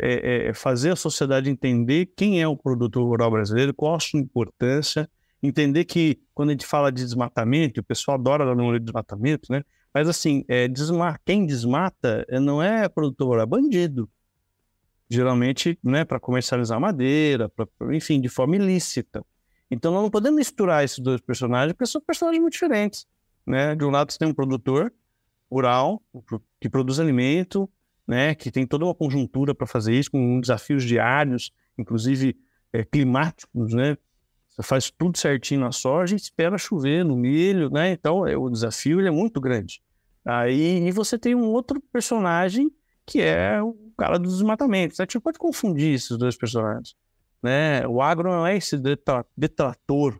é, é, fazer a sociedade entender quem é o produtor rural brasileiro, qual a sua importância, entender que quando a gente fala de desmatamento, o pessoal adora dar número de desmatamento, né? Mas assim, é, desma quem desmata é, não é produtor, é bandido. Geralmente, né, para comercializar madeira, pra, enfim, de forma ilícita. Então, nós não podemos misturar esses dois personagens, porque são personagens muito diferentes. Né? De um lado, você tem um produtor rural, que produz alimento, né, que tem toda uma conjuntura para fazer isso, com desafios diários, inclusive é, climáticos, né? Você faz tudo certinho na soja e espera chover no milho, né? Então, é, o desafio é muito grande. Aí e você tem um outro personagem que é o cara dos desmatamentos. A gente pode confundir esses dois personagens. Né? O agro não é esse detrator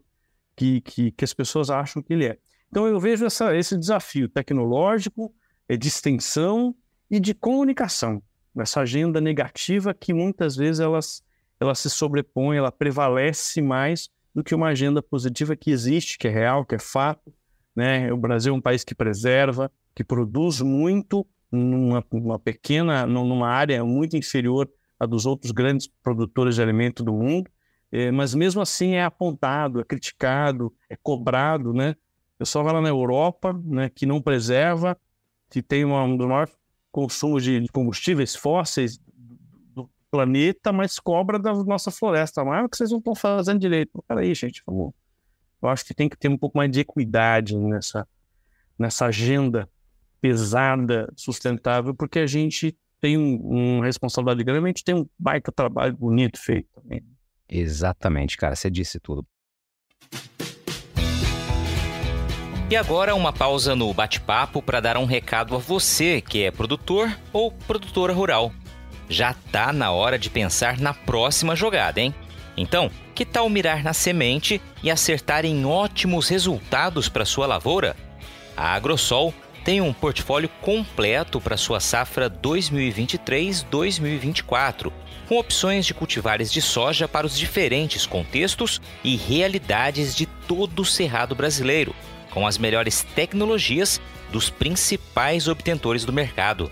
que, que, que as pessoas acham que ele é. Então eu vejo essa, esse desafio tecnológico, é de extensão e de comunicação. Essa agenda negativa que muitas vezes elas, ela se sobrepõe, ela prevalece mais do que uma agenda positiva que existe, que é real, que é fato. Né? O Brasil é um país que preserva, que produz muito, numa, numa pequena, numa área muito inferior à dos outros grandes produtores de alimento do mundo, é, mas mesmo assim é apontado, é criticado, é cobrado, né? O pessoal vai lá na Europa, né, que não preserva, que tem uma, um dos maiores consumos de combustíveis fósseis planeta, mas cobra da nossa floresta. Mas é o que vocês não estão fazendo direito. Peraí, gente, vamos. Eu acho que tem que ter um pouco mais de equidade nessa, nessa agenda pesada, sustentável, porque a gente tem um, uma responsabilidade grande, a gente tem um baita trabalho bonito feito também. Exatamente, cara, você disse tudo. E agora uma pausa no bate-papo para dar um recado a você que é produtor ou produtora rural. Já tá na hora de pensar na próxima jogada, hein? Então, que tal mirar na semente e acertar em ótimos resultados para sua lavoura? A Agrosol tem um portfólio completo para sua safra 2023-2024, com opções de cultivares de soja para os diferentes contextos e realidades de todo o cerrado brasileiro com as melhores tecnologias dos principais obtentores do mercado.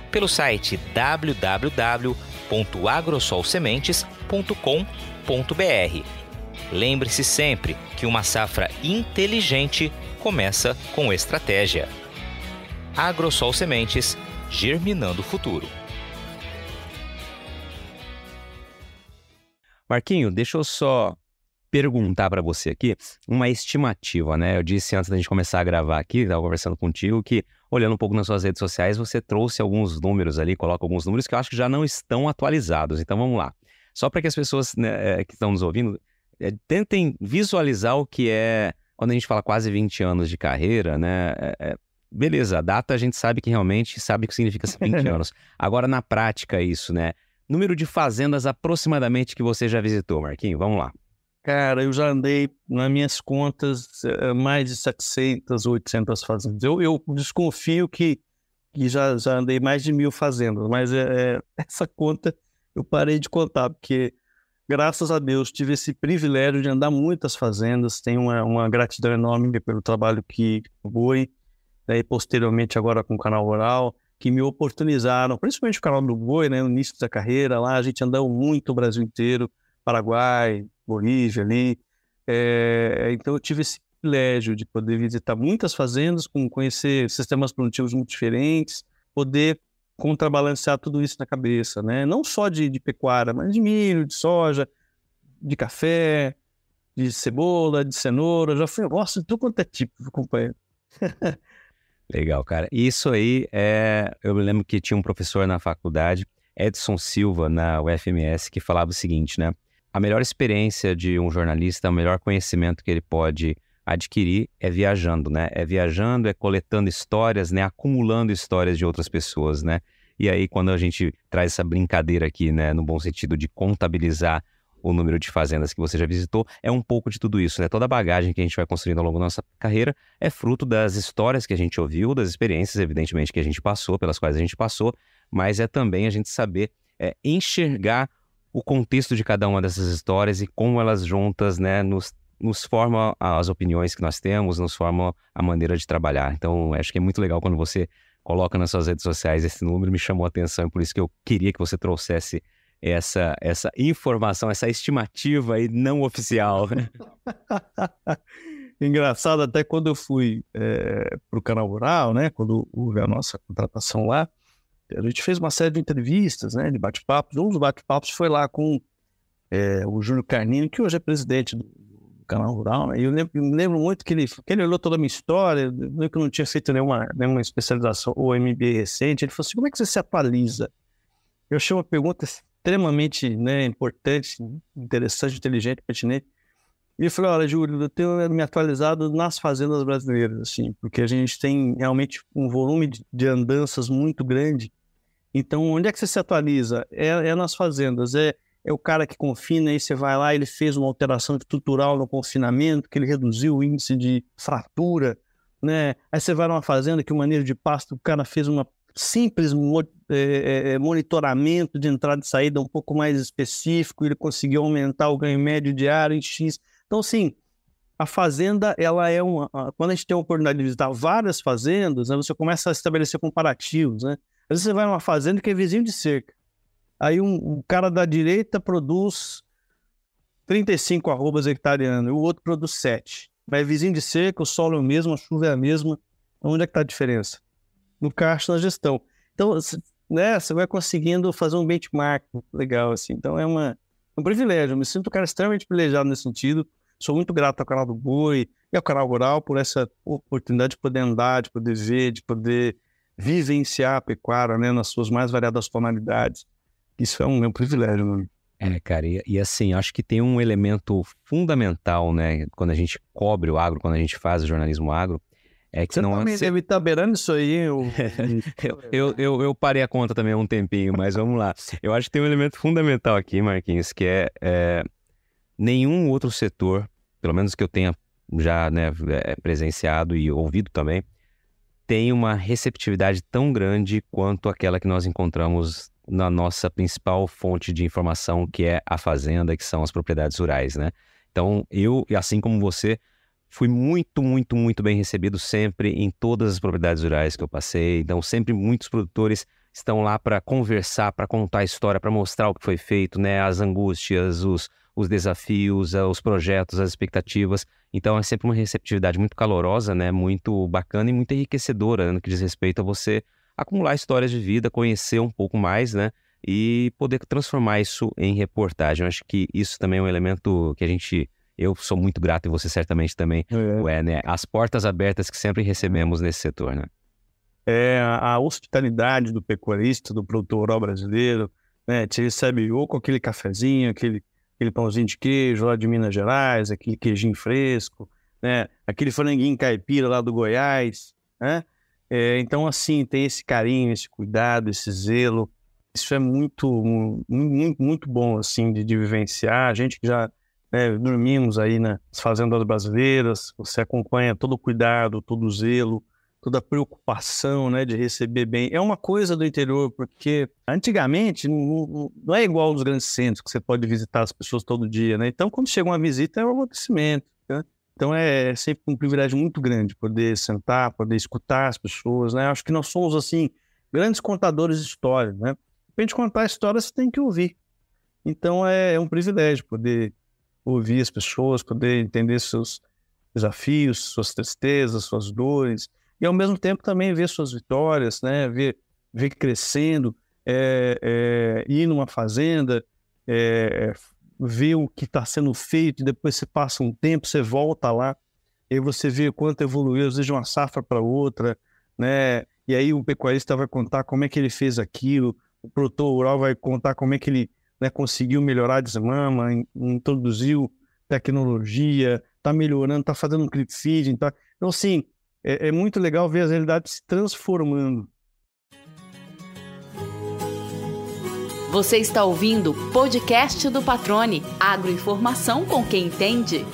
pelo site www.agrosolsementes.com.br. Lembre-se sempre que uma safra inteligente começa com estratégia. Agrosol Sementes, germinando o futuro. Marquinho, deixa eu só perguntar para você aqui uma estimativa, né? Eu disse antes da gente começar a gravar aqui, estava conversando contigo, que olhando um pouco nas suas redes sociais, você trouxe alguns números ali, coloca alguns números que eu acho que já não estão atualizados. Então vamos lá. Só para que as pessoas né, eh, que estão nos ouvindo é, tentem visualizar o que é quando a gente fala quase 20 anos de carreira, né? É, é, beleza, a data a gente sabe que realmente sabe o que significa 20 anos. Agora, na prática, isso, né? Número de fazendas aproximadamente que você já visitou, Marquinho? Vamos lá. Cara, eu já andei, nas minhas contas, eh, mais de 700, 800 fazendas. Eu, eu desconfio que, que já, já andei mais de mil fazendas, mas é, essa conta eu parei de contar, porque graças a Deus tive esse privilégio de andar muitas fazendas, tenho uma, uma gratidão enorme pelo trabalho que fui, né, e posteriormente agora com o canal Rural, que me oportunizaram, principalmente o canal do Boi, né, no início da carreira, lá a gente andou muito o Brasil inteiro, Paraguai, Bolívia ali. É, então eu tive esse privilégio de poder visitar muitas fazendas, com conhecer sistemas produtivos muito diferentes, poder contrabalancear tudo isso na cabeça, né? Não só de, de pecuária, mas de milho, de soja, de café, de cebola, de cenoura. Já fui, nossa, de tudo quanto é tipo, companheiro. Legal, cara. Isso aí é. Eu me lembro que tinha um professor na faculdade, Edson Silva, na UFMS, que falava o seguinte, né? A melhor experiência de um jornalista, o melhor conhecimento que ele pode adquirir é viajando, né? É viajando, é coletando histórias, né? Acumulando histórias de outras pessoas, né? E aí, quando a gente traz essa brincadeira aqui, né? No bom sentido de contabilizar o número de fazendas que você já visitou, é um pouco de tudo isso, né? Toda a bagagem que a gente vai construindo ao longo da nossa carreira é fruto das histórias que a gente ouviu, das experiências, evidentemente, que a gente passou, pelas quais a gente passou, mas é também a gente saber é, enxergar o contexto de cada uma dessas histórias e como elas juntas, né, nos, nos formam as opiniões que nós temos, nos formam a maneira de trabalhar. Então, acho que é muito legal quando você coloca nas suas redes sociais esse número, me chamou a atenção, por isso que eu queria que você trouxesse essa, essa informação, essa estimativa aí não oficial. Engraçado, até quando eu fui é, para o canal rural, né, quando houve a nossa contratação lá, a gente fez uma série de entrevistas, né, de bate-papos. Um dos bate-papos foi lá com é, o Júnior Carnini, que hoje é presidente do, canal Rural. Né? E eu lembro, me lembro muito que ele, que ele olhou toda a minha história, que eu não tinha feito nenhuma, nenhuma especialização ou MBA recente. Ele falou assim: como é que você se atualiza? Eu achei uma pergunta extremamente né, importante, interessante, inteligente, pertinente. E eu falei, olha, Júlio, eu tenho me atualizado nas fazendas brasileiras, assim, porque a gente tem realmente um volume de andanças muito grande. Então, onde é que você se atualiza? É, é nas fazendas, é, é o cara que confina, aí você vai lá, ele fez uma alteração estrutural no confinamento, que ele reduziu o índice de fratura, né? Aí você vai numa fazenda que o manejo de pasto, o cara fez uma simples é, é, monitoramento de entrada e saída um pouco mais específico, ele conseguiu aumentar o ganho médio diário em X. Então, sim, a fazenda, ela é uma. Quando a gente tem a oportunidade de visitar várias fazendas, né, você começa a estabelecer comparativos, né? Às vezes você vai numa fazenda que é vizinho de cerca. Aí um, um cara da direita produz 35 arrobas hectareano e o outro produz 7. Mas é vizinho de cerca, o solo é o mesmo, a chuva é a mesma. Onde é que está a diferença? No caixa, na gestão. Então, né, você vai conseguindo fazer um benchmark legal, assim. Então, é uma, um privilégio. Eu me sinto um cara extremamente privilegiado nesse sentido. Sou muito grato ao canal do Boi e ao canal Rural por essa oportunidade de poder andar, de poder ver, de poder vivenciar a pecuária né, nas suas mais variadas tonalidades. Isso é um, é um privilégio, mano. É, cara, e, e, assim, acho que tem um elemento fundamental, né, quando a gente cobre o agro, quando a gente faz o jornalismo agro, é que Você não também é... deve estar beirando isso aí, eu... eu, eu, eu, parei a conta também há um tempinho, mas vamos lá. Eu acho que tem um elemento fundamental aqui, Marquinhos, que é, é nenhum outro setor, pelo menos que eu tenha já né, é, presenciado e ouvido também, tem uma receptividade tão grande quanto aquela que nós encontramos na nossa principal fonte de informação, que é a fazenda, que são as propriedades rurais, né? Então, eu, assim como você, fui muito, muito, muito bem recebido sempre em todas as propriedades rurais que eu passei. Então, sempre muitos produtores estão lá para conversar, para contar a história, para mostrar o que foi feito, né? As angústias, os, os desafios, eh, os projetos, as expectativas. Então, é sempre uma receptividade muito calorosa, né? Muito bacana e muito enriquecedora né? no que diz respeito a você acumular histórias de vida, conhecer um pouco mais, né? E poder transformar isso em reportagem. Eu acho que isso também é um elemento que a gente eu sou muito grato e você certamente também é. é, né? As portas abertas que sempre recebemos nesse setor, né? É a hospitalidade do pecuarista, do produtor rural brasileiro, né? Te recebe ou com aquele cafezinho, aquele, aquele pãozinho de queijo lá de Minas Gerais, aquele queijinho fresco, né? Aquele franguinho caipira lá do Goiás, né? É, então, assim, tem esse carinho, esse cuidado, esse zelo. Isso é muito, muito, muito bom, assim, de, de vivenciar. A gente que já né, dormimos aí nas fazendas brasileiras, você acompanha todo o cuidado, todo o zelo, toda a preocupação né, de receber bem. É uma coisa do interior, porque antigamente não, não é igual aos grandes centros, que você pode visitar as pessoas todo dia. Né? Então, quando chega uma visita, é um acontecimento. Né? Então, é sempre um privilégio muito grande poder sentar, poder escutar as pessoas. Né? Acho que nós somos, assim, grandes contadores de histórias. Né? Para a gente contar a história, você tem que ouvir. Então, é, é um privilégio poder ouvir as pessoas, poder entender seus desafios, suas tristezas, suas dores, e ao mesmo tempo também ver suas vitórias, né? ver, ver crescendo, é, é, ir numa fazenda, é, ver o que está sendo feito, depois você passa um tempo, você volta lá, e você vê quanto evoluiu, às vezes de uma safra para outra, né? E aí o pecuarista vai contar como é que ele fez aquilo, o produtor rural vai contar como é que ele né, conseguiu melhorar a desmama, introduziu tecnologia, está melhorando, está fazendo um clip feeding. Tá... Então, assim, é, é muito legal ver as realidades se transformando. Você está ouvindo o podcast do Patrone, agroinformação com quem entende.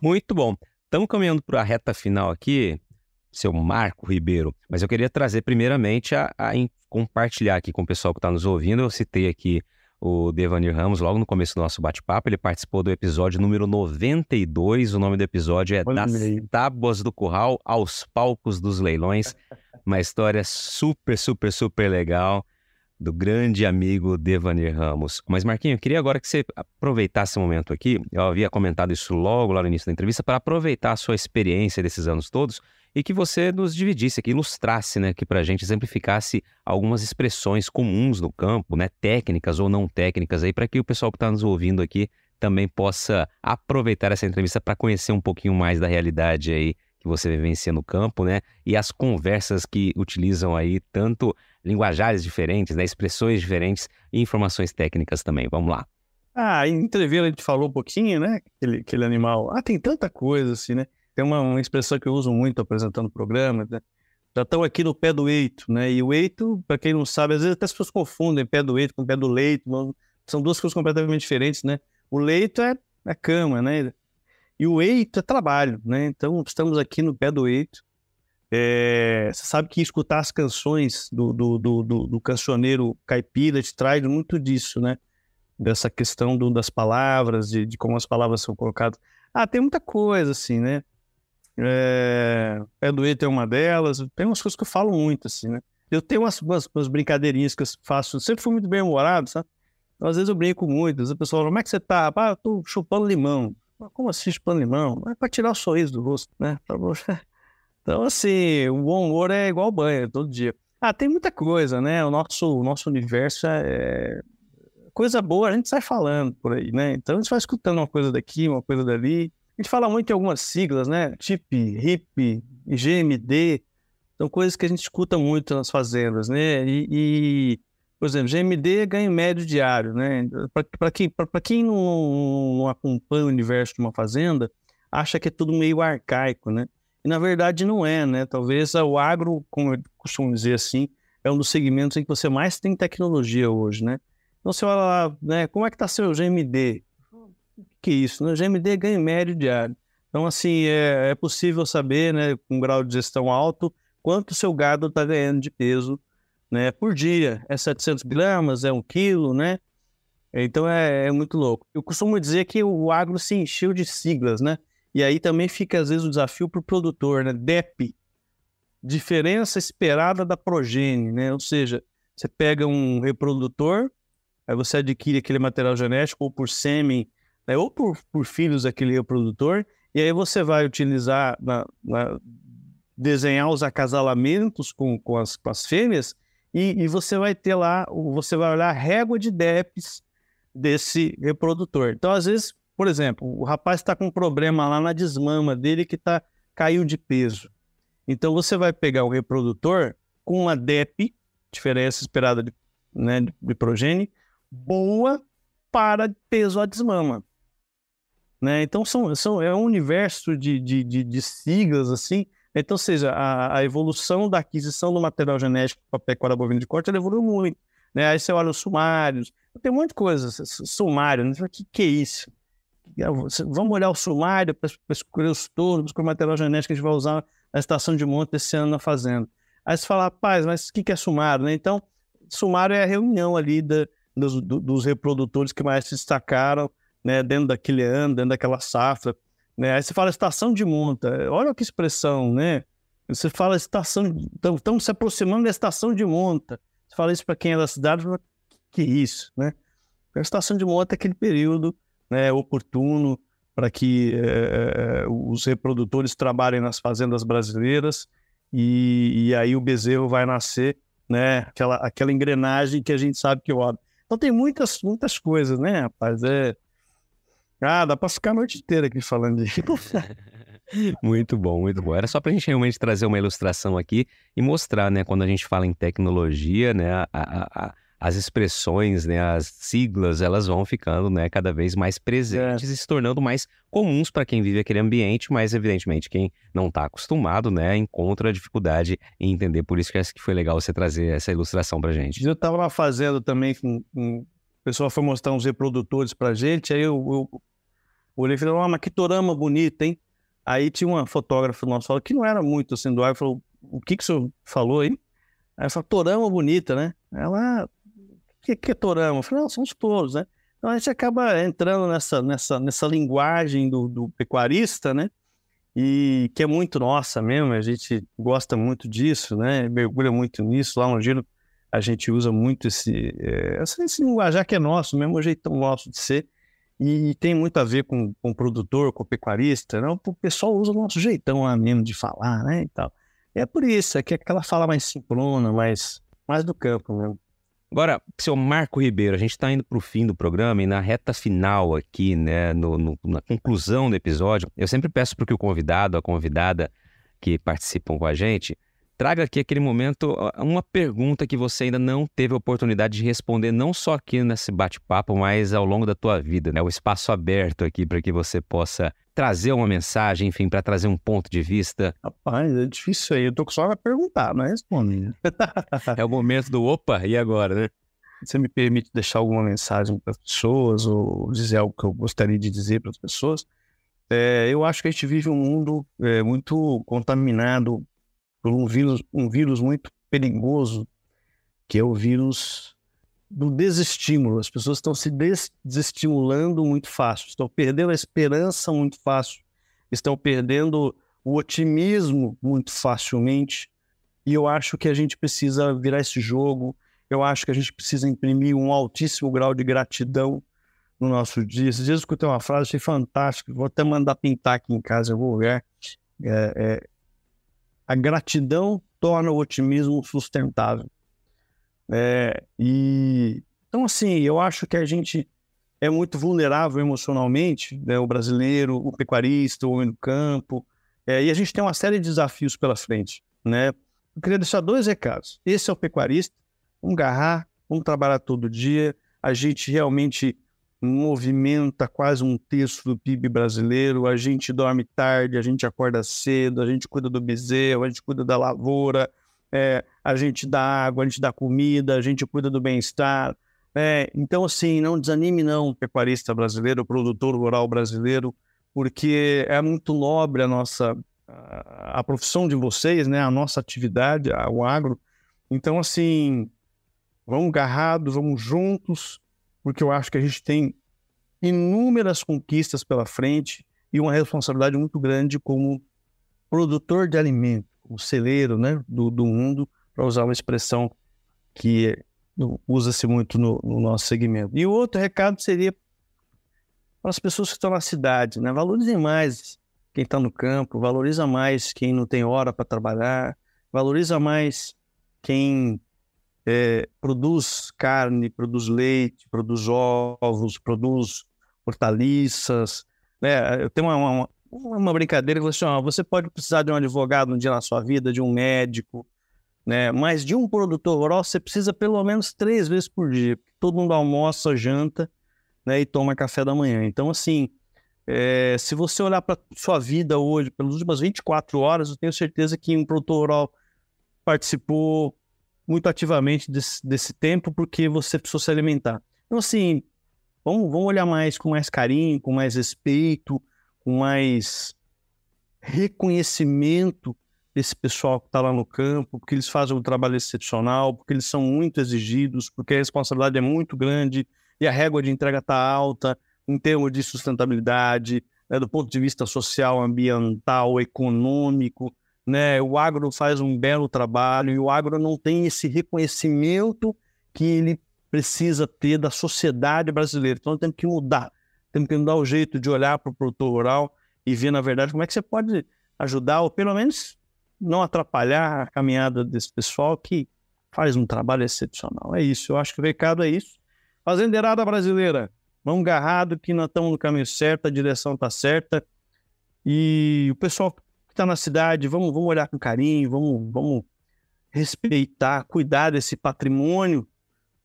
Muito bom. Estamos caminhando para a reta final aqui seu Marco Ribeiro, mas eu queria trazer primeiramente a, a compartilhar aqui com o pessoal que está nos ouvindo. Eu citei aqui o Devanir Ramos logo no começo do nosso bate-papo. Ele participou do episódio número 92. O nome do episódio é Das Tábuas do Curral aos Palcos dos Leilões. Uma história super, super, super legal do grande amigo Devanir Ramos. Mas, Marquinho, eu queria agora que você aproveitasse o momento aqui. Eu havia comentado isso logo lá no início da entrevista, para aproveitar a sua experiência desses anos todos e que você nos dividisse aqui, ilustrasse né, aqui para a gente, exemplificasse algumas expressões comuns no campo, né, técnicas ou não técnicas, aí para que o pessoal que está nos ouvindo aqui também possa aproveitar essa entrevista para conhecer um pouquinho mais da realidade aí que você vivencia no campo, né? E as conversas que utilizam aí tanto linguajares diferentes, né? expressões diferentes e informações técnicas também. Vamos lá. Ah, em entreveiro a gente falou um pouquinho, né? Aquele, aquele animal. Ah, tem tanta coisa assim, né? Tem uma, uma expressão que eu uso muito apresentando o programa, né? já estão aqui no pé do eito, né? E o eito, para quem não sabe, às vezes até as pessoas confundem pé do eito com pé do leito, são duas coisas completamente diferentes, né? O leito é a cama, né? E o eito é trabalho, né? Então, estamos aqui no pé do eito. É, você sabe que escutar as canções do, do, do, do, do cancioneiro caipira te traz muito disso, né? Dessa questão do, das palavras, de, de como as palavras são colocadas. Ah, tem muita coisa, assim, né? É, pé do eito é uma delas. Tem umas coisas que eu falo muito, assim, né? Eu tenho umas, umas, umas brincadeirinhas que eu faço. Sempre fui muito bem humorado, sabe? Então, às vezes eu brinco muito. Às vezes o pessoal fala, como é que você tá? Ah, eu tô chupando limão. Como assim chupando limão? É pra tirar o sorriso do rosto, né? Então, assim, o humor é igual banho, todo dia. Ah, tem muita coisa, né? O nosso, o nosso universo é... Coisa boa, a gente sai falando por aí, né? Então, a gente vai escutando uma coisa daqui, uma coisa dali. A gente fala muito em algumas siglas, né? TIP, RIP, GMD. São coisas que a gente escuta muito nas fazendas, né? E, e por exemplo, GMD é ganho médio diário, né? Para quem, quem não, não, acompanha o universo de uma fazenda, acha que é tudo meio arcaico, né? E na verdade não é, né? Talvez o agro, como eu costumo dizer assim, é um dos segmentos em que você mais tem tecnologia hoje, né? Então você olha lá, né? Como é que está seu GMD? Que isso, né? GMD é ganho médio diário. Então, assim, é, é possível saber, né, com um grau de gestão alto, quanto seu gado está ganhando de peso né, por dia. É 700 gramas, é um quilo, né? Então é, é, muito louco. Eu costumo dizer que o agro se encheu de siglas, né? E aí também fica, às vezes, o desafio para o produtor, né? DEP, diferença esperada da progênie, né? Ou seja, você pega um reprodutor, aí você adquire aquele material genético ou por sêmen, né? ou por, por filhos daquele reprodutor, e aí você vai utilizar, na, na, desenhar os acasalamentos com, com, as, com as fêmeas, e, e, você vai ter lá, você vai olhar a régua de DEPs desse reprodutor. Então, às vezes, por exemplo, o rapaz está com um problema lá na desmama dele que tá, caiu de peso. Então, você vai pegar o reprodutor com uma DEP, diferença esperada de, né, de progênie, boa para peso a desmama. Né? Então, são, são, é um universo de, de, de, de siglas, assim, então, ou seja, a, a evolução da aquisição do material genético para pecuária bovina de corte, ela evoluiu muito. Né? Aí você olha os sumários, tem muita coisa, sumário, né? o que, que é isso? Vamos olhar o sumário para escolher os touros, para o material genético que a gente vai usar na estação de monte esse ano na fazenda. Aí você fala, rapaz, mas o que, que é sumário? Né? Então, sumário é a reunião ali da, dos, dos, reprodutores que mais se destacaram né, dentro daquele ano, dentro daquela safra. Né? Aí você fala estação de monta, olha que expressão, né? Você fala estação, estamos se aproximando da estação de monta. Você fala isso para quem é da cidade, fala, que isso, né? A estação de monta é aquele período né, oportuno para que é, os reprodutores trabalhem nas fazendas brasileiras e, e, aí o bezerro vai nascer, né? Aquela, aquela engrenagem que a gente sabe que roda. Então tem muitas, muitas coisas, né, rapaz? É, ah, dá para ficar a noite inteira aqui falando disso. muito bom, muito bom. Era só para a gente realmente trazer uma ilustração aqui e mostrar, né, quando a gente fala em tecnologia, né, a, a, a, as expressões, né, as siglas, elas vão ficando, né, cada vez mais presentes é. e se tornando mais comuns para quem vive aquele ambiente, mas evidentemente quem não está acostumado, né, encontra dificuldade em entender. Por isso que acho que foi legal você trazer essa ilustração para gente. Eu estava lá fazendo também com, com... o pessoal foi mostrar uns reprodutores para gente, aí eu, eu olhei e falei, oh, mas que torama bonita, hein? Aí tinha uma fotógrafa nossa que não era muito assim do ar, falou, o que que o senhor falou aí? Aí falou, torama bonita, né? Ela, o que, que é torama? Eu falei, não, são os touros, né? Então a gente acaba entrando nessa, nessa, nessa linguagem do, do pecuarista, né? E que é muito nossa mesmo, a gente gosta muito disso, né? Mergulha muito nisso. Lá no Giro a gente usa muito esse, é, esse linguajar que é nosso, mesmo o jeito nosso de ser. E tem muito a ver com, com produtor, com pecuarista, né? O pessoal usa o nosso jeitão lá mesmo de falar, né? E tal. É por isso, é que aquela fala mais simplona, mais, mais do campo mesmo. Agora, seu Marco Ribeiro, a gente está indo para o fim do programa e na reta final aqui, né, no, no, na conclusão do episódio, eu sempre peço para que o convidado, a convidada que participam com a gente, traga aqui aquele momento, uma pergunta que você ainda não teve a oportunidade de responder, não só aqui nesse bate-papo, mas ao longo da tua vida, né? O espaço aberto aqui para que você possa trazer uma mensagem, enfim, para trazer um ponto de vista. Rapaz, é difícil aí. Eu tô só para perguntar, não é responder. é o momento do opa, e agora, né? Você me permite deixar alguma mensagem para as pessoas ou dizer algo que eu gostaria de dizer para as pessoas? É, eu acho que a gente vive um mundo é, muito contaminado por um vírus, um vírus muito perigoso, que é o vírus do desestímulo. As pessoas estão se des desestimulando muito fácil, estão perdendo a esperança muito fácil, estão perdendo o otimismo muito facilmente. E eu acho que a gente precisa virar esse jogo eu acho que a gente precisa imprimir um altíssimo grau de gratidão no nosso dia. Esses dias eu escutei uma frase, achei fantástica, vou até mandar pintar aqui em casa, eu vou ver. É, é, a gratidão torna o otimismo sustentável. É, e então, assim, eu acho que a gente é muito vulnerável emocionalmente, né, o brasileiro, o pecuarista, o homem do campo, é, e a gente tem uma série de desafios pela frente. Né? Eu queria deixar dois recados. Esse é o pecuarista, Vamos agarrar, vamos trabalhar todo dia. A gente realmente movimenta quase um terço do PIB brasileiro. A gente dorme tarde, a gente acorda cedo, a gente cuida do bezerro, a gente cuida da lavoura, é, a gente dá água, a gente dá comida, a gente cuida do bem-estar. É, então, assim, não desanime não, pecuarista brasileiro, produtor rural brasileiro, porque é muito nobre a nossa a, a profissão de vocês, né? A nossa atividade, a, o agro. Então, assim, Vamos agarrados, vamos juntos, porque eu acho que a gente tem inúmeras conquistas pela frente e uma responsabilidade muito grande como produtor de alimento, o celeiro né, do, do mundo, para usar uma expressão que usa-se muito no, no, nosso segmento. E o outro recado seria para as pessoas que estão na cidade, né? valorizem mais quem está no campo, valoriza mais quem não tem hora para trabalhar, valoriza mais quem é, produz carne, produz leite, produz ovos, produz hortaliças. Né? Eu tenho uma, uma, uma brincadeira que assim, você pode precisar de um advogado um dia na sua vida, de um médico, né? mas de um produtor rural você precisa pelo menos três vezes por dia. Todo mundo almoça, janta né? e toma café da manhã. Então, assim, é, se você olhar para sua vida hoje, pelas últimas 24 horas, eu tenho certeza que um produtor rural participou muito ativamente desse, desse tempo porque você precisou se alimentar. Então, assim, vamos, vamos olhar mais com mais carinho, com mais respeito, com mais reconhecimento desse pessoal que está lá no campo, porque eles fazem um trabalho excepcional, porque eles são muito exigidos, porque a responsabilidade é muito grande e a régua de entrega está alta em termos de sustentabilidade, né, do ponto de vista social, ambiental, econômico né? O agro faz um belo trabalho e o agro não tem esse reconhecimento que ele precisa ter da sociedade brasileira. Então temos que mudar, temos que mudar o jeito de olhar para o produtor rural e ver, na verdade, como é que você pode ajudar ou pelo menos não atrapalhar a caminhada desse pessoal que faz um trabalho excepcional. É isso, eu acho que o recado é isso. Fazendeirada brasileira, vamos agarrado que nós estamos no caminho certo, a direção está certa. E o pessoal está na cidade, vamos, vamos olhar com carinho, vamos, vamos respeitar, cuidar desse patrimônio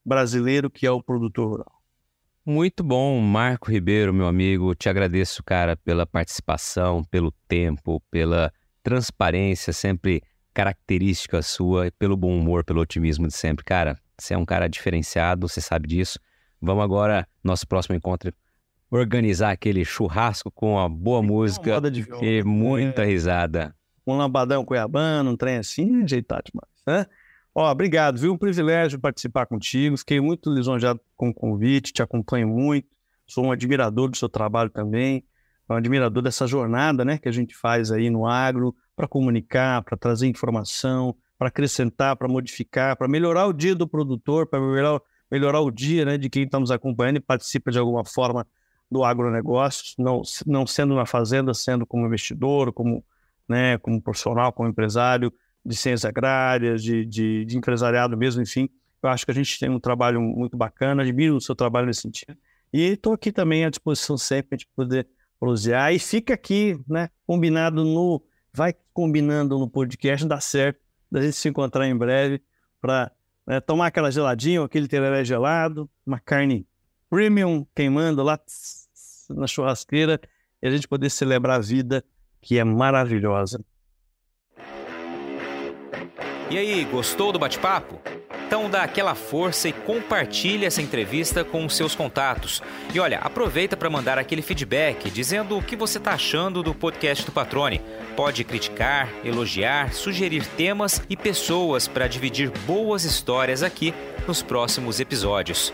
brasileiro que é o produtor rural. Muito bom, Marco Ribeiro, meu amigo. Te agradeço, cara, pela participação, pelo tempo, pela transparência sempre característica sua, pelo bom humor, pelo otimismo de sempre. Cara, você é um cara diferenciado, você sabe disso. Vamos agora, nosso próximo encontro, organizar aquele churrasco com uma boa música e muita é. risada. Um lambadão cuiabano, um trem assim, ajeitado demais, né? Ó, obrigado, viu? Um privilégio participar contigo. Fiquei muito lisonjeado com o convite, te acompanho muito. Sou um admirador do seu trabalho também, um admirador dessa jornada, né, que a gente faz aí no agro para comunicar, para trazer informação, para acrescentar, para modificar, para melhorar o dia do produtor, para melhorar, melhorar o dia, né, de quem está nos acompanhando e participa de alguma forma do agronegócio, não, não sendo na fazenda, sendo como investidor, como, né, como profissional, como empresário de ciências agrárias, de, de, de empresariado mesmo, enfim. Eu acho que a gente tem um trabalho muito bacana, admiro o seu trabalho nesse sentido. E estou aqui também à disposição sempre de poder prosear. E fica aqui, né, combinado no. Vai combinando no podcast, dá certo da gente se encontrar em breve para né, tomar aquela geladinha, aquele tereré gelado, uma carne premium queimando lá na churrasqueira e a gente poder celebrar a vida que é maravilhosa. E aí, gostou do bate-papo? Então dá aquela força e compartilha essa entrevista com os seus contatos. E olha, aproveita para mandar aquele feedback dizendo o que você está achando do podcast do Patrone. Pode criticar, elogiar, sugerir temas e pessoas para dividir boas histórias aqui nos próximos episódios.